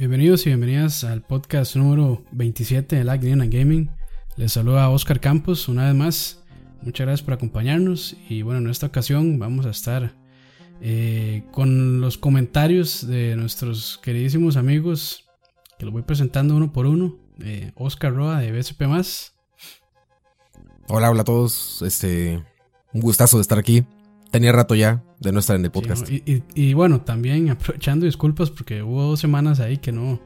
Bienvenidos y bienvenidas al podcast número 27 de Lag Gaming. Les saluda Oscar Campos una vez más. Muchas gracias por acompañarnos y bueno, en esta ocasión vamos a estar eh, con los comentarios de nuestros queridísimos amigos que los voy presentando uno por uno. Eh, Oscar Roa de BSP Hola, hola a todos. Este, un gustazo de estar aquí. Tenía rato ya de no estar en el podcast. y, bueno, también aprovechando disculpas porque hubo dos semanas ahí que no,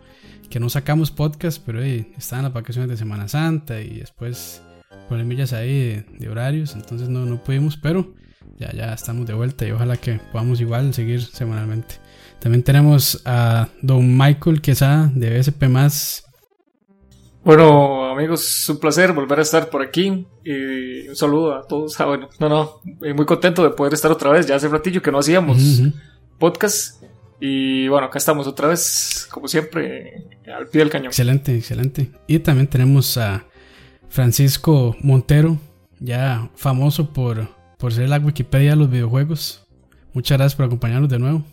que no sacamos podcast, pero hey, estaban las vacaciones de Semana Santa y después problemillas ahí de, horarios, entonces no, no pudimos, pero ya, ya estamos de vuelta y ojalá que podamos igual seguir semanalmente. También tenemos a don Michael Quesada de BSP bueno, amigos, es un placer volver a estar por aquí. Y un saludo a todos. Ah, bueno, no, no, eh, muy contento de poder estar otra vez. Ya hace ratillo que no hacíamos podcast. Y bueno, acá estamos otra vez, como siempre, al pie del cañón. Excelente, excelente. Y también tenemos a Francisco Montero, ya famoso por, por ser la Wikipedia de los videojuegos. Muchas gracias por acompañarnos de nuevo.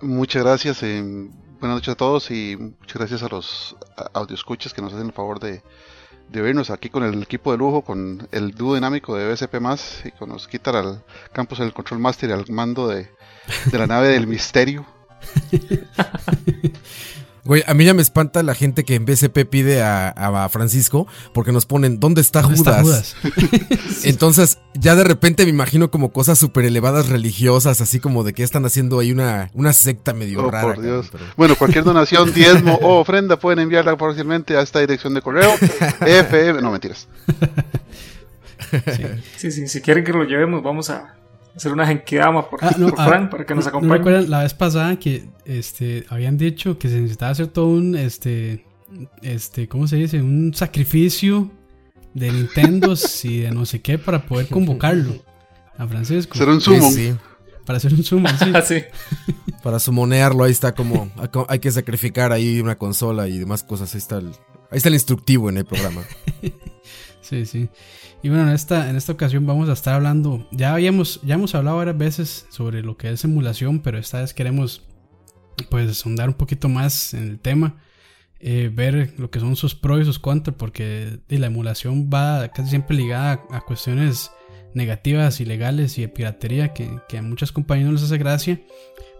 Muchas gracias. Eh buenas noches a todos y muchas gracias a los escuchas que nos hacen el favor de, de vernos aquí con el equipo de lujo, con el dúo dinámico de BSP y con los quitar al campus el control master y al mando de, de la nave del misterio. Güey, a mí ya me espanta la gente que en BCP pide a, Francisco porque nos ponen, ¿dónde está Judas? Entonces, ya de repente me imagino como cosas súper elevadas religiosas, así como de que están haciendo ahí una, una secta medio oh, rara. Bueno, cualquier donación, diezmo o ofrenda pueden enviarla fácilmente a esta dirección de correo. FM, no mentiras. sí, sí, si quieren que lo llevemos, vamos a hacer una genkidama por, ah, por ah, Frank para que nos acompañe. ¿no recuerdan la vez pasada que este, habían dicho que se necesitaba hacer todo un, este, este, ¿cómo se dice? Un sacrificio de Nintendo y de no sé qué para poder convocarlo a Francisco. Hacer un sumo. Sí, Para hacer un sumo, sí. Para sumonearlo, ahí está como, hay que sacrificar ahí una consola y demás cosas. Ahí está el, ahí está el instructivo en el programa. sí, sí. Y bueno, en esta, en esta ocasión vamos a estar hablando, ya habíamos, ya hemos hablado varias veces sobre lo que es emulación, pero esta vez queremos pues sondar un poquito más en el tema, eh, ver lo que son sus pros y sus contras, porque la emulación va casi siempre ligada a, cuestiones negativas, ilegales y de piratería que, que, a muchas compañías no les hace gracia.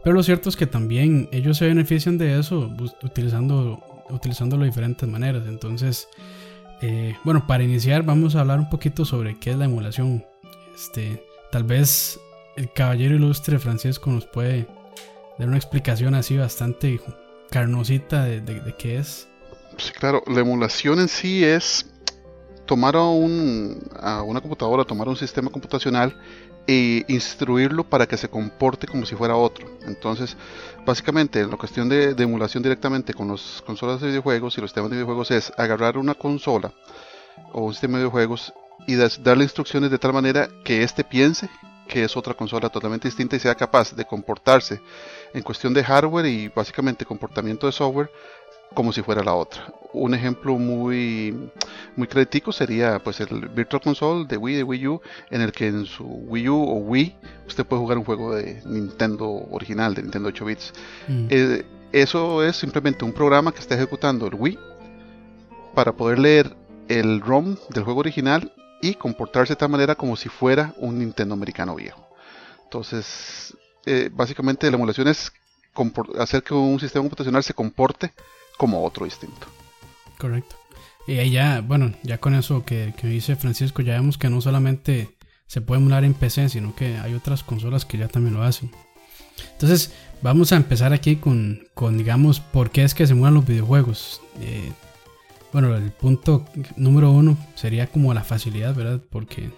Pero lo cierto es que también ellos se benefician de eso utilizando, utilizándolo de diferentes maneras. Entonces, eh, bueno, para iniciar vamos a hablar un poquito sobre qué es la emulación. Este, tal vez el caballero ilustre Francisco nos puede dar una explicación así bastante carnosita de, qué es. Sí, claro, la emulación en sí es tomar a, a una computadora, tomar un sistema computacional instruirlo para que se comporte como si fuera otro. Entonces, básicamente, la cuestión de, emulación directamente con las consolas de videojuegos y los sistemas de videojuegos es agarrar una consola o un sistema de videojuegos y darle instrucciones de tal manera que éste piense que es otra consola totalmente distinta y sea capaz de comportarse en cuestión de hardware y básicamente comportamiento de software como si fuera la otra. Un ejemplo muy muy crítico sería pues el Virtual Console de Wii de Wii U en el que en su Wii U o Wii usted puede jugar un juego de Nintendo original de Nintendo 8 bits. Mm. Eh, eso es simplemente un programa que está ejecutando el Wii para poder leer el ROM del juego original y comportarse de tal manera como si fuera un Nintendo americano viejo. Entonces, eh, básicamente la emulación es hacer que un sistema computacional se comporte como otro distinto. Correcto. Y ya, bueno, ya con eso que, dice Francisco, ya vemos que no solamente se puede emular en PC, sino que hay otras consolas que ya también lo hacen. Entonces, vamos a empezar aquí con, con digamos, por qué es que se emulan los videojuegos. Eh, bueno, el punto número uno sería como la facilidad, ¿verdad? Porque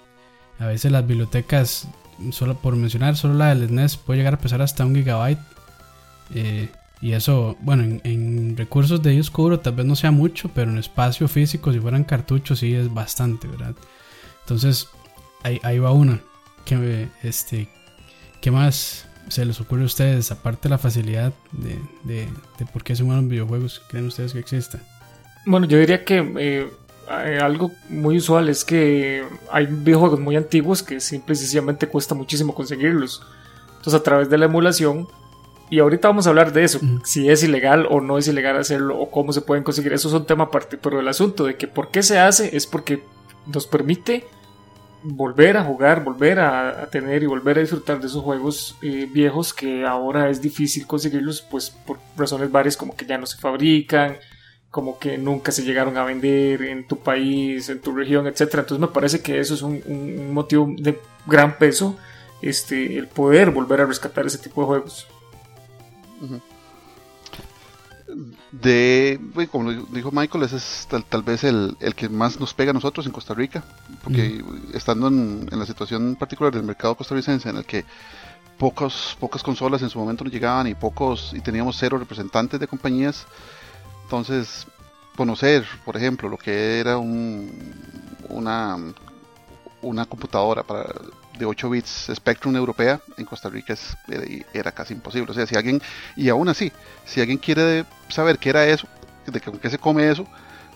a veces las bibliotecas, solo por mencionar, solo la del SNES puede llegar a pesar hasta un gigabyte. Eh, y eso, bueno, en, recursos de disco duro tal vez no sea mucho, pero en espacio físico, si fueran cartuchos, sí es bastante, ¿verdad? Entonces, ahí, va una. ¿Qué, este, ¿Qué más se les ocurre a ustedes, aparte de la facilidad de, de, de por qué se mueven videojuegos? ¿Creen ustedes que exista? Bueno, yo diría que eh, algo muy usual es que hay videojuegos muy antiguos que simple y sencillamente cuesta muchísimo conseguirlos. Entonces, a través de la emulación Y ahorita vamos a hablar de eso, si es ilegal o no es ilegal hacerlo o cómo se pueden conseguir. Eso es un tema aparte, pero el asunto de que por qué se hace es porque nos permite volver a jugar, volver a, tener y volver a disfrutar de esos juegos eh, viejos que ahora es difícil conseguirlos, pues por razones varias como que ya no se fabrican, como que nunca se llegaron a vender en tu país, en tu región, etc. Entonces me parece que eso es un, motivo de gran peso, este, el poder volver a rescatar ese tipo de juegos. De, como dijo Michael, ese es tal, vez el, que más nos pega a nosotros en Costa Rica, porque estando en, la situación particular del mercado costarricense en el que pocos, pocas consolas en su momento no llegaban y pocos y teníamos cero representantes de compañías, entonces, conocer, por ejemplo, lo que era un, una, una computadora para, de 8 bits Spectrum europea en Costa Rica es, era, casi imposible. O sea, si alguien, y aún así, si alguien quiere saber qué era eso, de con qué se come eso,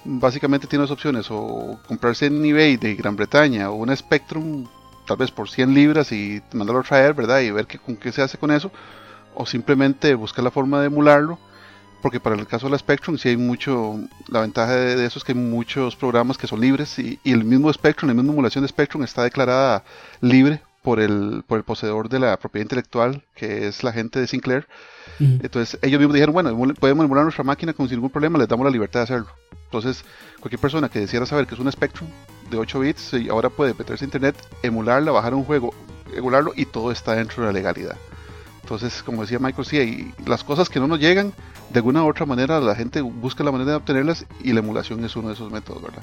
básicamente tiene dos opciones, o comprarse en eBay de Gran Bretaña o una Spectrum tal vez por 100 libras y mandarlo a traer, ¿verdad? Y ver qué, con qué se hace con eso, o simplemente buscar la forma de emularlo porque para el caso de la Spectrum sí hay mucho, la ventaja de, eso es que hay muchos programas que son libres y, el mismo Spectrum, la misma emulación de Spectrum está declarada libre por el, por el poseedor de la propiedad intelectual, que es la gente de Sinclair. Entonces ellos mismos dijeron, bueno, podemos emular nuestra máquina con sin ningún problema, les damos la libertad de hacerlo. Entonces cualquier persona que quisiera saber que es un Spectrum de 8 bits, y ahora puede meterse a internet, emularla, bajar un juego, emularlo y todo está dentro de la legalidad. Entonces, como decía Michael, sí, las cosas que no nos llegan, de alguna u otra manera la gente busca la manera de obtenerlas y la emulación es uno de esos métodos, ¿verdad?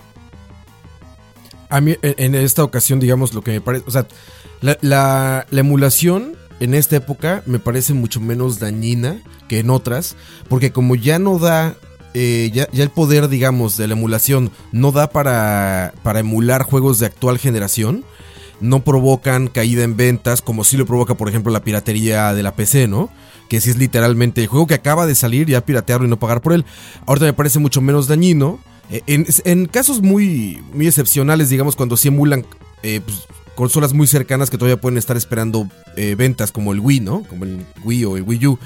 A mí, en esta ocasión, digamos, lo que me parece, o sea, la, emulación en esta época me parece mucho menos dañina que en otras, porque como ya no da eh, ya, ya, el poder, digamos, de la emulación no da para, para emular juegos de actual generación, no provocan caída en ventas como si lo provoca, por ejemplo, la piratería de la PC, ¿no? Que si es literalmente el juego que acaba de salir, ya piratearlo y no pagar por él. Ahorita me parece mucho menos dañino. Eh, en, casos muy, muy excepcionales, digamos, cuando se emulan eh, pues, consolas muy cercanas que todavía pueden estar esperando eh, ventas, como el Wii, ¿no? Como el Wii o el Wii U.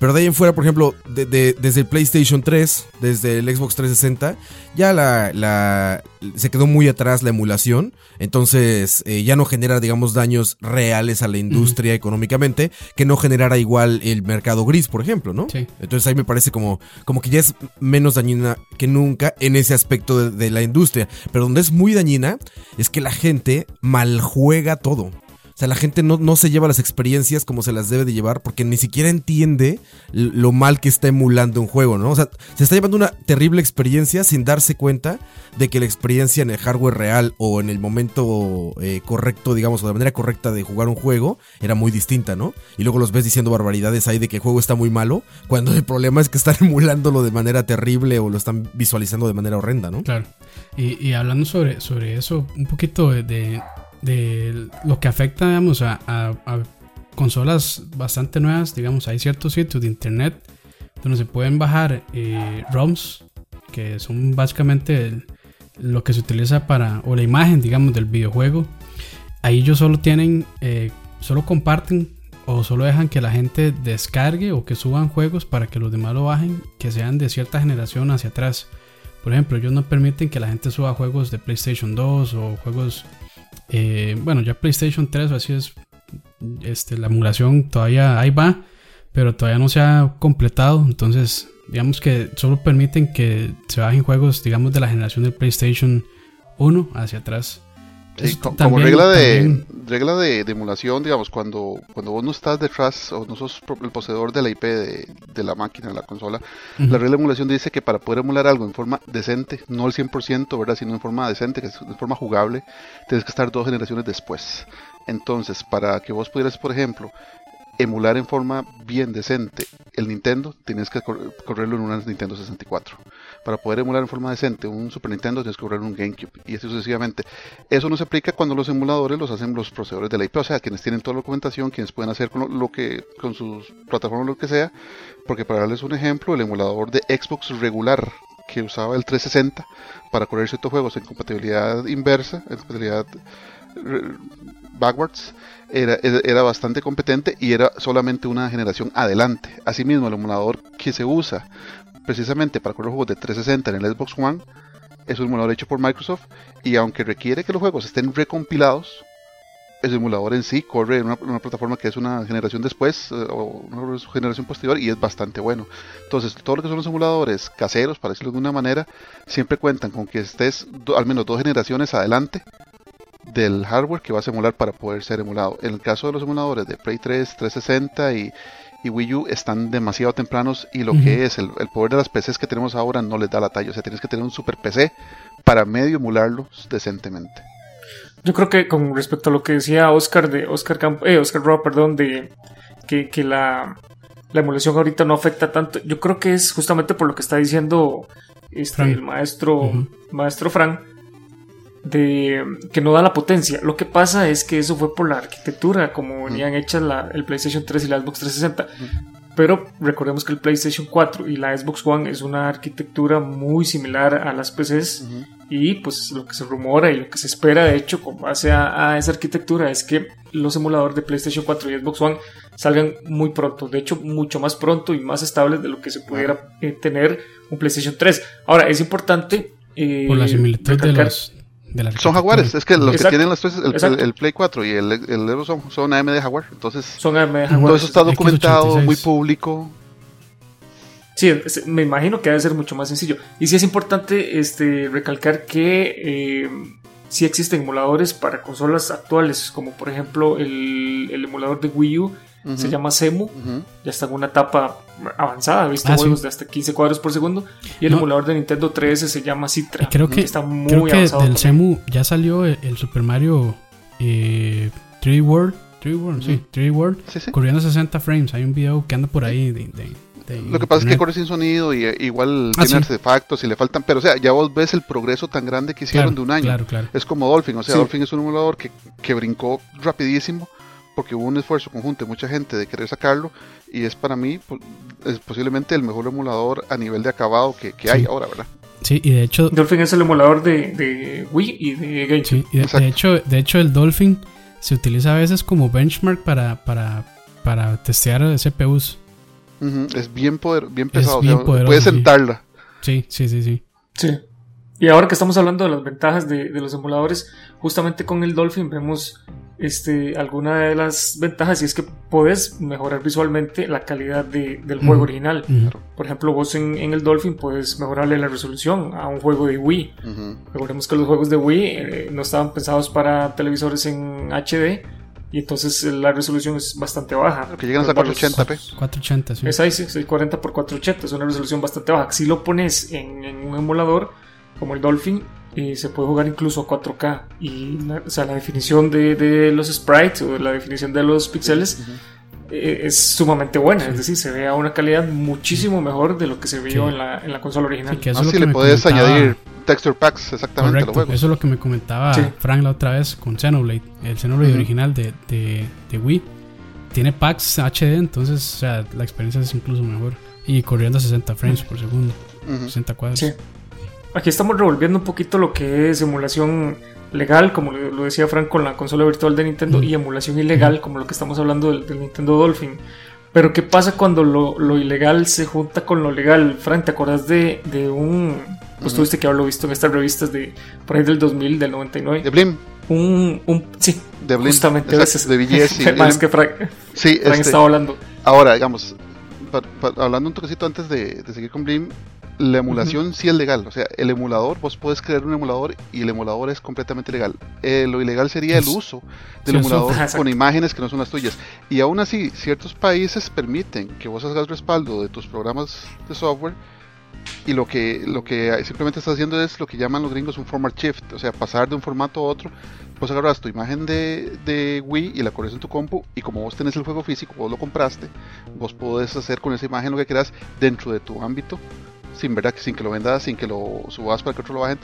Pero de ahí en fuera, por ejemplo, desde el PlayStation 3, desde el Xbox 360, ya la, se quedó muy atrás la emulación. Entonces eh, ya no genera, digamos, daños reales a la industria económicamente, que no generara igual el mercado gris, por ejemplo, ¿no? Sí. Entonces ahí me parece como, como que ya es menos dañina que nunca en ese aspecto de, la industria. Pero donde es muy dañina es que la gente maljuega todo. Sea, la gente no, se lleva las experiencias como se las debe de llevar porque ni siquiera entiende lo mal que está emulando un juego, ¿no? O sea, se está llevando una terrible experiencia sin darse cuenta de que la experiencia en el hardware real o en el momento eh, correcto, digamos, o de manera correcta de jugar un juego era muy distinta, ¿no? Y luego los ves diciendo barbaridades ahí de que el juego está muy malo, cuando el problema es que están emulándolo de manera terrible o lo están visualizando de manera horrenda, ¿no? Claro. Y, hablando sobre, sobre eso, un poquito de lo que afecta, digamos, a, consolas bastante nuevas, digamos, hay ciertos sitios de internet donde se pueden bajar eh, ROMs, que son básicamente lo que se utiliza para, o la imagen, digamos, del videojuego. Ahí ellos solo tienen, eh, solo comparten o solo dejan que la gente descargue o que suban juegos para que los demás lo bajen, que sean de cierta generación hacia atrás. Por ejemplo, ellos no permiten que la gente suba juegos de PlayStation 2 o juegos eh, bueno, ya PlayStation 3, así es. Este, la emulación todavía ahí va, pero todavía no se ha completado. Entonces, digamos que solo permiten que se bajen juegos, digamos, de la generación del PlayStation 1 hacia atrás como regla de regla de, emulación, digamos, cuando, cuando vos no estás detrás o no sos el poseedor de la IP de, la máquina, de la consola, la regla de emulación dice que para poder emular algo en forma decente, no al 100%, ¿verdad? sino en forma decente, que es en forma jugable, tienes que estar dos generaciones después. Entonces, para que vos pudieras, por ejemplo, emular en forma bien decente el Nintendo, tienes que correrlo en una Nintendo 64 para poder emular en forma decente un Super Nintendo tienes que correr un GameCube y así sucesivamente. Eso no se aplica cuando los emuladores los hacen los procesadores de la IP, o sea, quienes tienen toda la documentación, quienes pueden hacer con lo, que con sus plataformas lo que sea, porque para darles un ejemplo, el emulador de Xbox regular que usaba el 360 para correr ciertos juegos en compatibilidad inversa, en compatibilidad backwards, era, era bastante competente y era solamente una generación adelante. Asimismo, el emulador que se usa precisamente para correr juegos de 360 en el Xbox One es un emulador hecho por Microsoft y aunque requiere que los juegos estén recompilados, el emulador en sí corre en una, plataforma que es una generación después eh, o una generación posterior y es bastante bueno. Entonces, todo lo que son los emuladores caseros, para decirlo de una manera, siempre cuentan con que estés al menos dos generaciones adelante del hardware que vas a emular para poder ser emulado. En el caso de los emuladores de Play 3, 360 y, Wii U están demasiado tempranos y lo que es el, poder de las PCs que tenemos ahora no les da la talla. O sea, tienes que tener un super PC para medio emularlos decentemente. Yo creo que con respecto a lo que decía Oscar de Oscar Camp, eh, Oscar Rob, perdón, de que, la, emulación ahorita no afecta tanto, yo creo que es justamente por lo que está diciendo este, el maestro, maestro Frank de que no da la potencia. Lo que pasa es que eso fue por la arquitectura, como venían hechas la, el PlayStation 3 y la Xbox 360. Pero recordemos que el PlayStation 4 y la Xbox One es una arquitectura muy similar a las PCs. Y pues lo que se rumora y lo que se espera, de hecho, con base a, esa arquitectura, es que los emuladores de PlayStation 4 y Xbox One salgan muy pronto. De hecho, mucho más pronto y más estables de lo que se pudiera eh, tener un PlayStation 3. Ahora, es importante. Eh, por la similitud de los, son Jaguares, es que los que tienen las el, Play 4 y el, el Evo son, son AMD Jaguar, entonces son AMD Jaguar. Todo eso está documentado, muy público. Sí, me imagino que debe ser mucho más sencillo. Y sí es importante este, recalcar que eh, sí existen emuladores para consolas actuales, como por ejemplo el, el emulador de Wii U se llama Semu, ya está en una etapa avanzada, visto ah, juegos de hasta 15 cuadros por segundo. Y el emulador de Nintendo 3 se llama Citra. Creo que, está muy creo que del Semu ya salió el, Super Mario 3 eh, World. 3 World, sí, 3 World, corriendo 60 frames. Hay un video que anda por ahí de, lo que pasa es que corre sin sonido y eh, igual ah, tiene artefactos y le faltan, pero o sea, ya vos ves el progreso tan grande que hicieron de un año. Es como Dolphin, o sea, Dolphin es un emulador que, que brincó rapidísimo porque hubo un esfuerzo conjunto de mucha gente de querer sacarlo y es para mí es posiblemente el mejor emulador a nivel de acabado que, hay ahora, ¿verdad? Sí, y de hecho... Dolphin es el emulador de, Wii y de GameCube. Sí, y de, hecho, de hecho el Dolphin se utiliza a veces como benchmark para, para, para testear CPUs. Es bien, poder, bien pesado, puedes sentarla. Sí, sí, sí, sí. Sí. Y ahora que estamos hablando de las ventajas de, de los emuladores, justamente con el Dolphin vemos este, alguna de las ventajas y es que puedes mejorar visualmente la calidad del juego original. Por ejemplo, vos en, el Dolphin puedes mejorarle la resolución a un juego de Wii. Recordemos que los juegos de Wii eh, no estaban pensados para televisores en HD y entonces la resolución es bastante baja. Que llegan a 480p. 480, sí. Es ahí, sí, 40 x 480, es una resolución bastante baja. Si lo pones en, en un emulador como el Dolphin, y se puede jugar incluso a 4K. Y la, o sea, la definición de, de, los sprites o la definición de los píxeles eh, es sumamente buena. Es decir, se ve a una calidad muchísimo mejor de lo que se vio en, la, en, la, consola original. Sí, eso le puedes añadir texture packs exactamente Correcto, Eso es lo que me comentaba Frank la otra vez con Xenoblade. El Xenoblade original de, de, de, Wii tiene packs HD, entonces o sea, la experiencia es incluso mejor. Y corriendo a 60 frames por segundo, 60 cuadros. Aquí estamos revolviendo un poquito lo que es emulación legal, como lo decía Frank con la consola virtual de Nintendo, y emulación ilegal, como lo que estamos hablando del, Nintendo Dolphin. Pero ¿qué pasa cuando lo, ilegal se junta con lo legal? Frank, ¿te acuerdas de, un... Pues tuviste que haberlo visto en estas revistas de por ahí del 2000, del 99. De Blim. Un, un sí, de Blim. justamente de BGS. más que Frank, sí, Frank este, estaba hablando. Ahora, digamos, hablando un toquecito antes de, de seguir con Blim, la emulación sí es legal. O sea, el emulador, vos puedes crear un emulador y el emulador es completamente legal. Eh, lo ilegal sería el uso del emulador con imágenes que no son las tuyas. Y aún así, ciertos países permiten que vos hagas respaldo de tus programas de software y lo que, lo que simplemente estás haciendo es lo que llaman los gringos un format shift, o sea, pasar de un formato a otro. Vos agarras tu imagen de, de Wii y la corres en tu compu y como vos tenés el juego físico, vos lo compraste, vos podés hacer con esa imagen lo que quieras dentro de tu ámbito sin verdad sin que lo vendas, sin que lo subas para que otro lo bajen,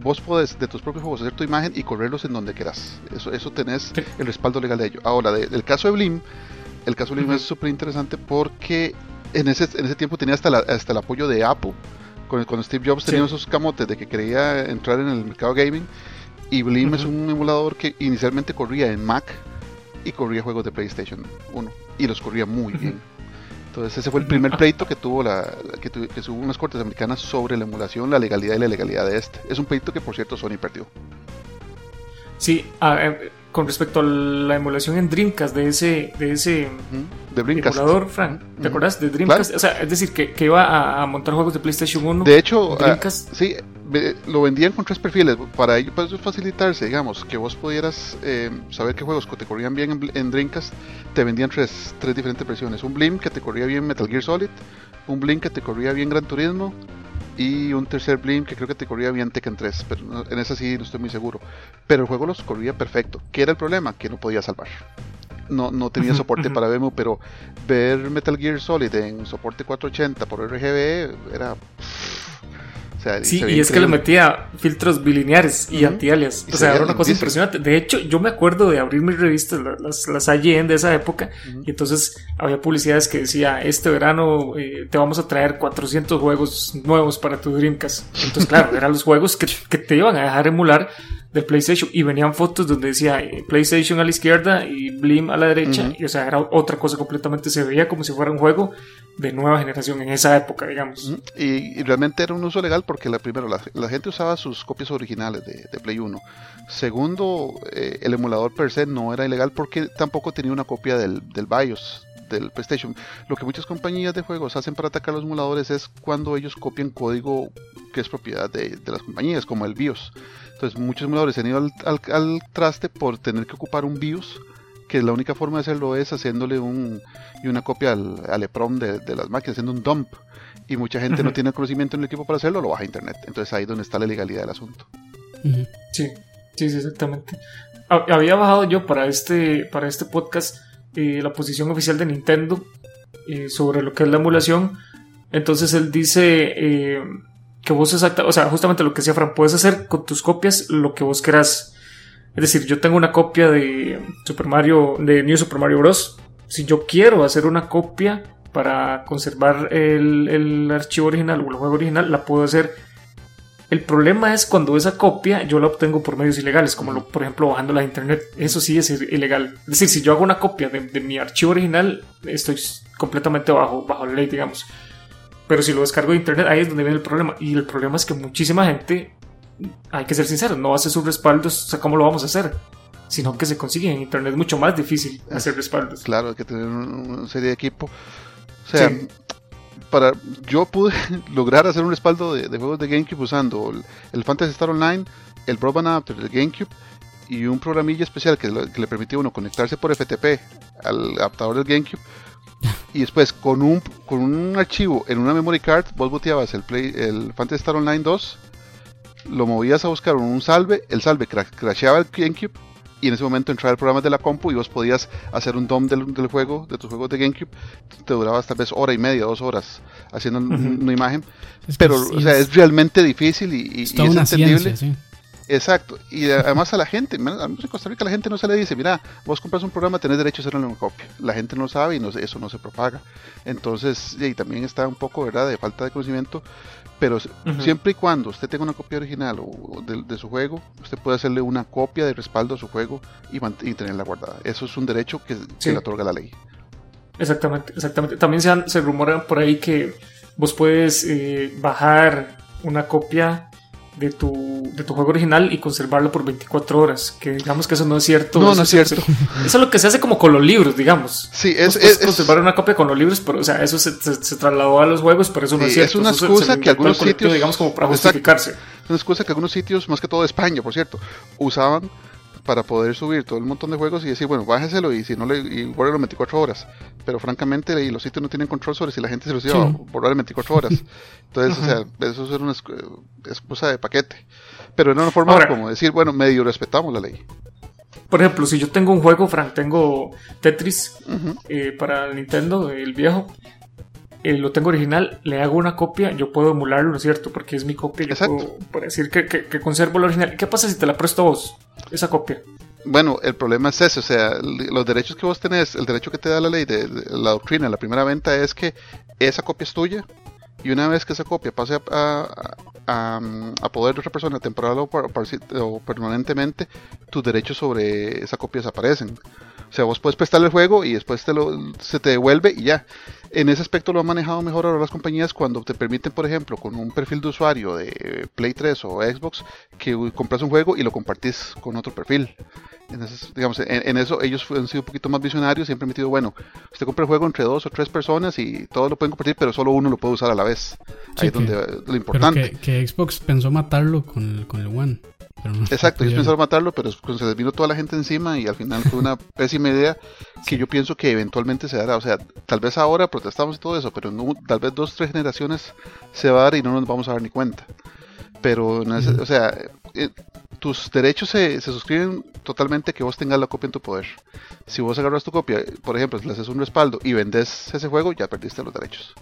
vos podés de tus propios juegos hacer tu imagen y correrlos en donde quieras. Eso, eso tenés el respaldo legal de ello. Ahora, del caso de Blim, el caso de Blim es súper interesante porque en ese, en ese tiempo tenía hasta, hasta el apoyo de Apple. Cuando, Steve Jobs tenía esos camotes de que quería entrar en el mercado gaming. Y Blim es un emulador que inicialmente corría en Mac y corría juegos de PlayStation 1 y los corría muy bien. Entonces ese fue el primer pleito que tuvo la que, que tuvo unas cortes americanas sobre la emulación, la legalidad y la legalidad de este. Es un pleito que por cierto Sony perdió. Sí, eh, con respecto a la emulación en Dreamcast de ese de ese de emulador, Frank, ¿te acuerdas de Dreamcast? O sea, es decir, que, que iba a, montar juegos de PlayStation 1. De hecho, ah, sí, lo vendían con tres perfiles para ello para facilitarse, digamos, que vos pudieras eh, saber qué juegos te corrían bien en, en, Dreamcast, te vendían tres, tres diferentes versiones, un Blim que te corría bien Metal Gear Solid, un Blim que te corría bien Gran Turismo y un tercer Blim que creo que te corría bien Tekken 3, pero en esa sí no estoy muy seguro. Pero el juego los corría perfecto. ¿Qué era el problema? Que no podía salvar. No, no tenía soporte para VMU, pero ver Metal Gear Solid en soporte 480 por RGB era sí, y es que le metía filtros bilineares y antialias. O sea, era una cosa impresionante. De hecho, yo me acuerdo de abrir mis revistas, las, las IGN de esa época, y entonces había publicidades que decía, este verano eh, te vamos a traer 400 juegos nuevos para tu Dreamcast. Entonces, claro, eran los juegos que, que te iban a dejar emular de PlayStation y venían fotos donde decía eh, PlayStation a la izquierda y Blim a la derecha y o sea era otra cosa completamente se veía como si fuera un juego de nueva generación en esa época digamos y, realmente era un uso legal porque la primero la, gente usaba sus copias originales de, Play 1 segundo eh, el emulador per se no era ilegal porque tampoco tenía una copia del, del BIOS del PlayStation. Lo que muchas compañías de juegos hacen para atacar los emuladores es cuando ellos copian código que es propiedad de, de las compañías, como el BIOS. Entonces muchos emuladores se han ido al, traste por tener que ocupar un BIOS, que la única forma de hacerlo es haciéndole un, y una copia al, al EPROM de, las máquinas, haciendo un dump. Y mucha gente no tiene conocimiento en el equipo para hacerlo, lo baja a internet. Entonces ahí es donde está la legalidad del asunto. Sí, sí, exactamente. Había bajado yo para este, para este podcast eh, la posición oficial de Nintendo eh, sobre lo que es la emulación. Entonces él dice eh, que vos exacta, o sea, justamente lo que decía Fran, puedes hacer con tus copias lo que vos quieras. Es decir, yo tengo una copia de Super Mario, de New Super Mario Bros. Si yo quiero hacer una copia para conservar el, archivo original o el juego original, la puedo hacer. El problema es cuando esa copia yo la obtengo por medios ilegales, como por ejemplo bajando la internet. Eso sí es ilegal. Es decir, si yo hago una copia de, de mi archivo original, estoy completamente bajo, bajo la ley, digamos. Pero si lo descargo de internet, ahí es donde viene el problema. Y el problema es que muchísima gente, hay que ser sincero, no hace sus respaldos. O sea, ¿cómo lo vamos a hacer? Sino que se consigue en internet es mucho más difícil hacer respaldos. Claro, hay que tener una serie de equipo. O sea, para, yo pude lograr hacer un respaldo de, juegos de GameCube usando el, Fantasy Star Online, el Broadband Adapter del GameCube y un programilla especial que, que le permitía a uno conectarse por FTP al adaptador del GameCube y después con un, con un archivo en una memory card, vos boteabas el, play, el Fantasy Star Online 2, lo movías a buscar un salve, el salve crasheaba el GameCube y en ese momento entraba el programa de la compu y vos podías hacer un DOM del, juego, de tus juegos de GameCube. Te duraba tal vez hora y media, dos horas haciendo una imagen. Pero, o sea, es, realmente difícil y, es, entendible. Exacto, y además a la gente, en Costa Rica la gente no se le dice, mira, vos compras un programa, tenés derecho a hacerlo en una copia. La gente no sabe y no, eso no se propaga. Entonces, y también está un poco, ¿verdad?, de falta de conocimiento, pero siempre y cuando usted tenga una copia original o de, su juego, usted puede hacerle una copia de respaldo a su juego y, tenerla guardada. Eso es un derecho que, se le otorga la ley. Exactamente, exactamente. También se, se rumora por ahí que vos puedes eh, bajar una copia de tu, de tu juego original y conservarlo por 24 horas. Que digamos que eso no es cierto. No, no es cierto. Eso, es lo que se hace como con los libros, digamos. Sí, es, es, conservar una copia con los libros, pero o sea, eso se, se, trasladó a los juegos, pero eso no es cierto. Es una excusa que algunos sitios, digamos, como para justificarse. Es una excusa que algunos sitios, más que todo de España, por cierto, usaban para poder subir todo el montón de juegos y decir, bueno, bájeselo y si no le y guárdelo 24 horas. Pero francamente, y los sitios no tienen control sobre si la gente se los lleva a borrar en 24 horas. Entonces, o sea, eso es una excusa de paquete. Pero era una forma como decir, bueno, medio respetamos la ley. Por ejemplo, si yo tengo un juego, Frank, tengo Tetris eh, para Nintendo, el viejo, eh, lo tengo original, le hago una copia, yo puedo emularlo, ¿no es cierto? Porque es mi copia, yo puedo, decir que, que, conservo la original. ¿Qué pasa si te la presto a vos, esa copia? Bueno, el problema es ese, o sea, los derechos que vos tenés, el derecho que te da la ley de, la doctrina, la primera venta es que esa copia es tuya y una vez que esa copia pase a, a, poder de otra persona temporal o, o, permanentemente, tus derechos sobre esa copia desaparecen. O sea, vos puedes prestarle el juego y después te lo, se te devuelve y ya. En ese aspecto lo han manejado mejor ahora las compañías cuando te permiten, por ejemplo, con un perfil de usuario de Play 3 o Xbox, que compras un juego y lo compartís con otro perfil. En, digamos, en, eso ellos han sido un poquito más visionarios y han permitido, bueno, usted compra el juego entre dos o tres personas y todos lo pueden compartir, pero solo uno lo puede usar a la vez. Ahí es donde lo importante. que, Xbox pensó matarlo con el, con el One. Exacto, ellos pensaron matarlo, pero se les vino toda la gente encima y al final fue una pésima idea que yo pienso que eventualmente se dará. O sea, tal vez ahora protestamos y todo eso, pero no, tal vez dos, tres generaciones se va a dar y no nos vamos a dar ni cuenta. Pero, o sea, eh, tus derechos se, se, suscriben totalmente que vos tengas la copia en tu poder. Si vos agarras tu copia, por ejemplo, si le haces un respaldo y vendes ese juego, ya perdiste los derechos.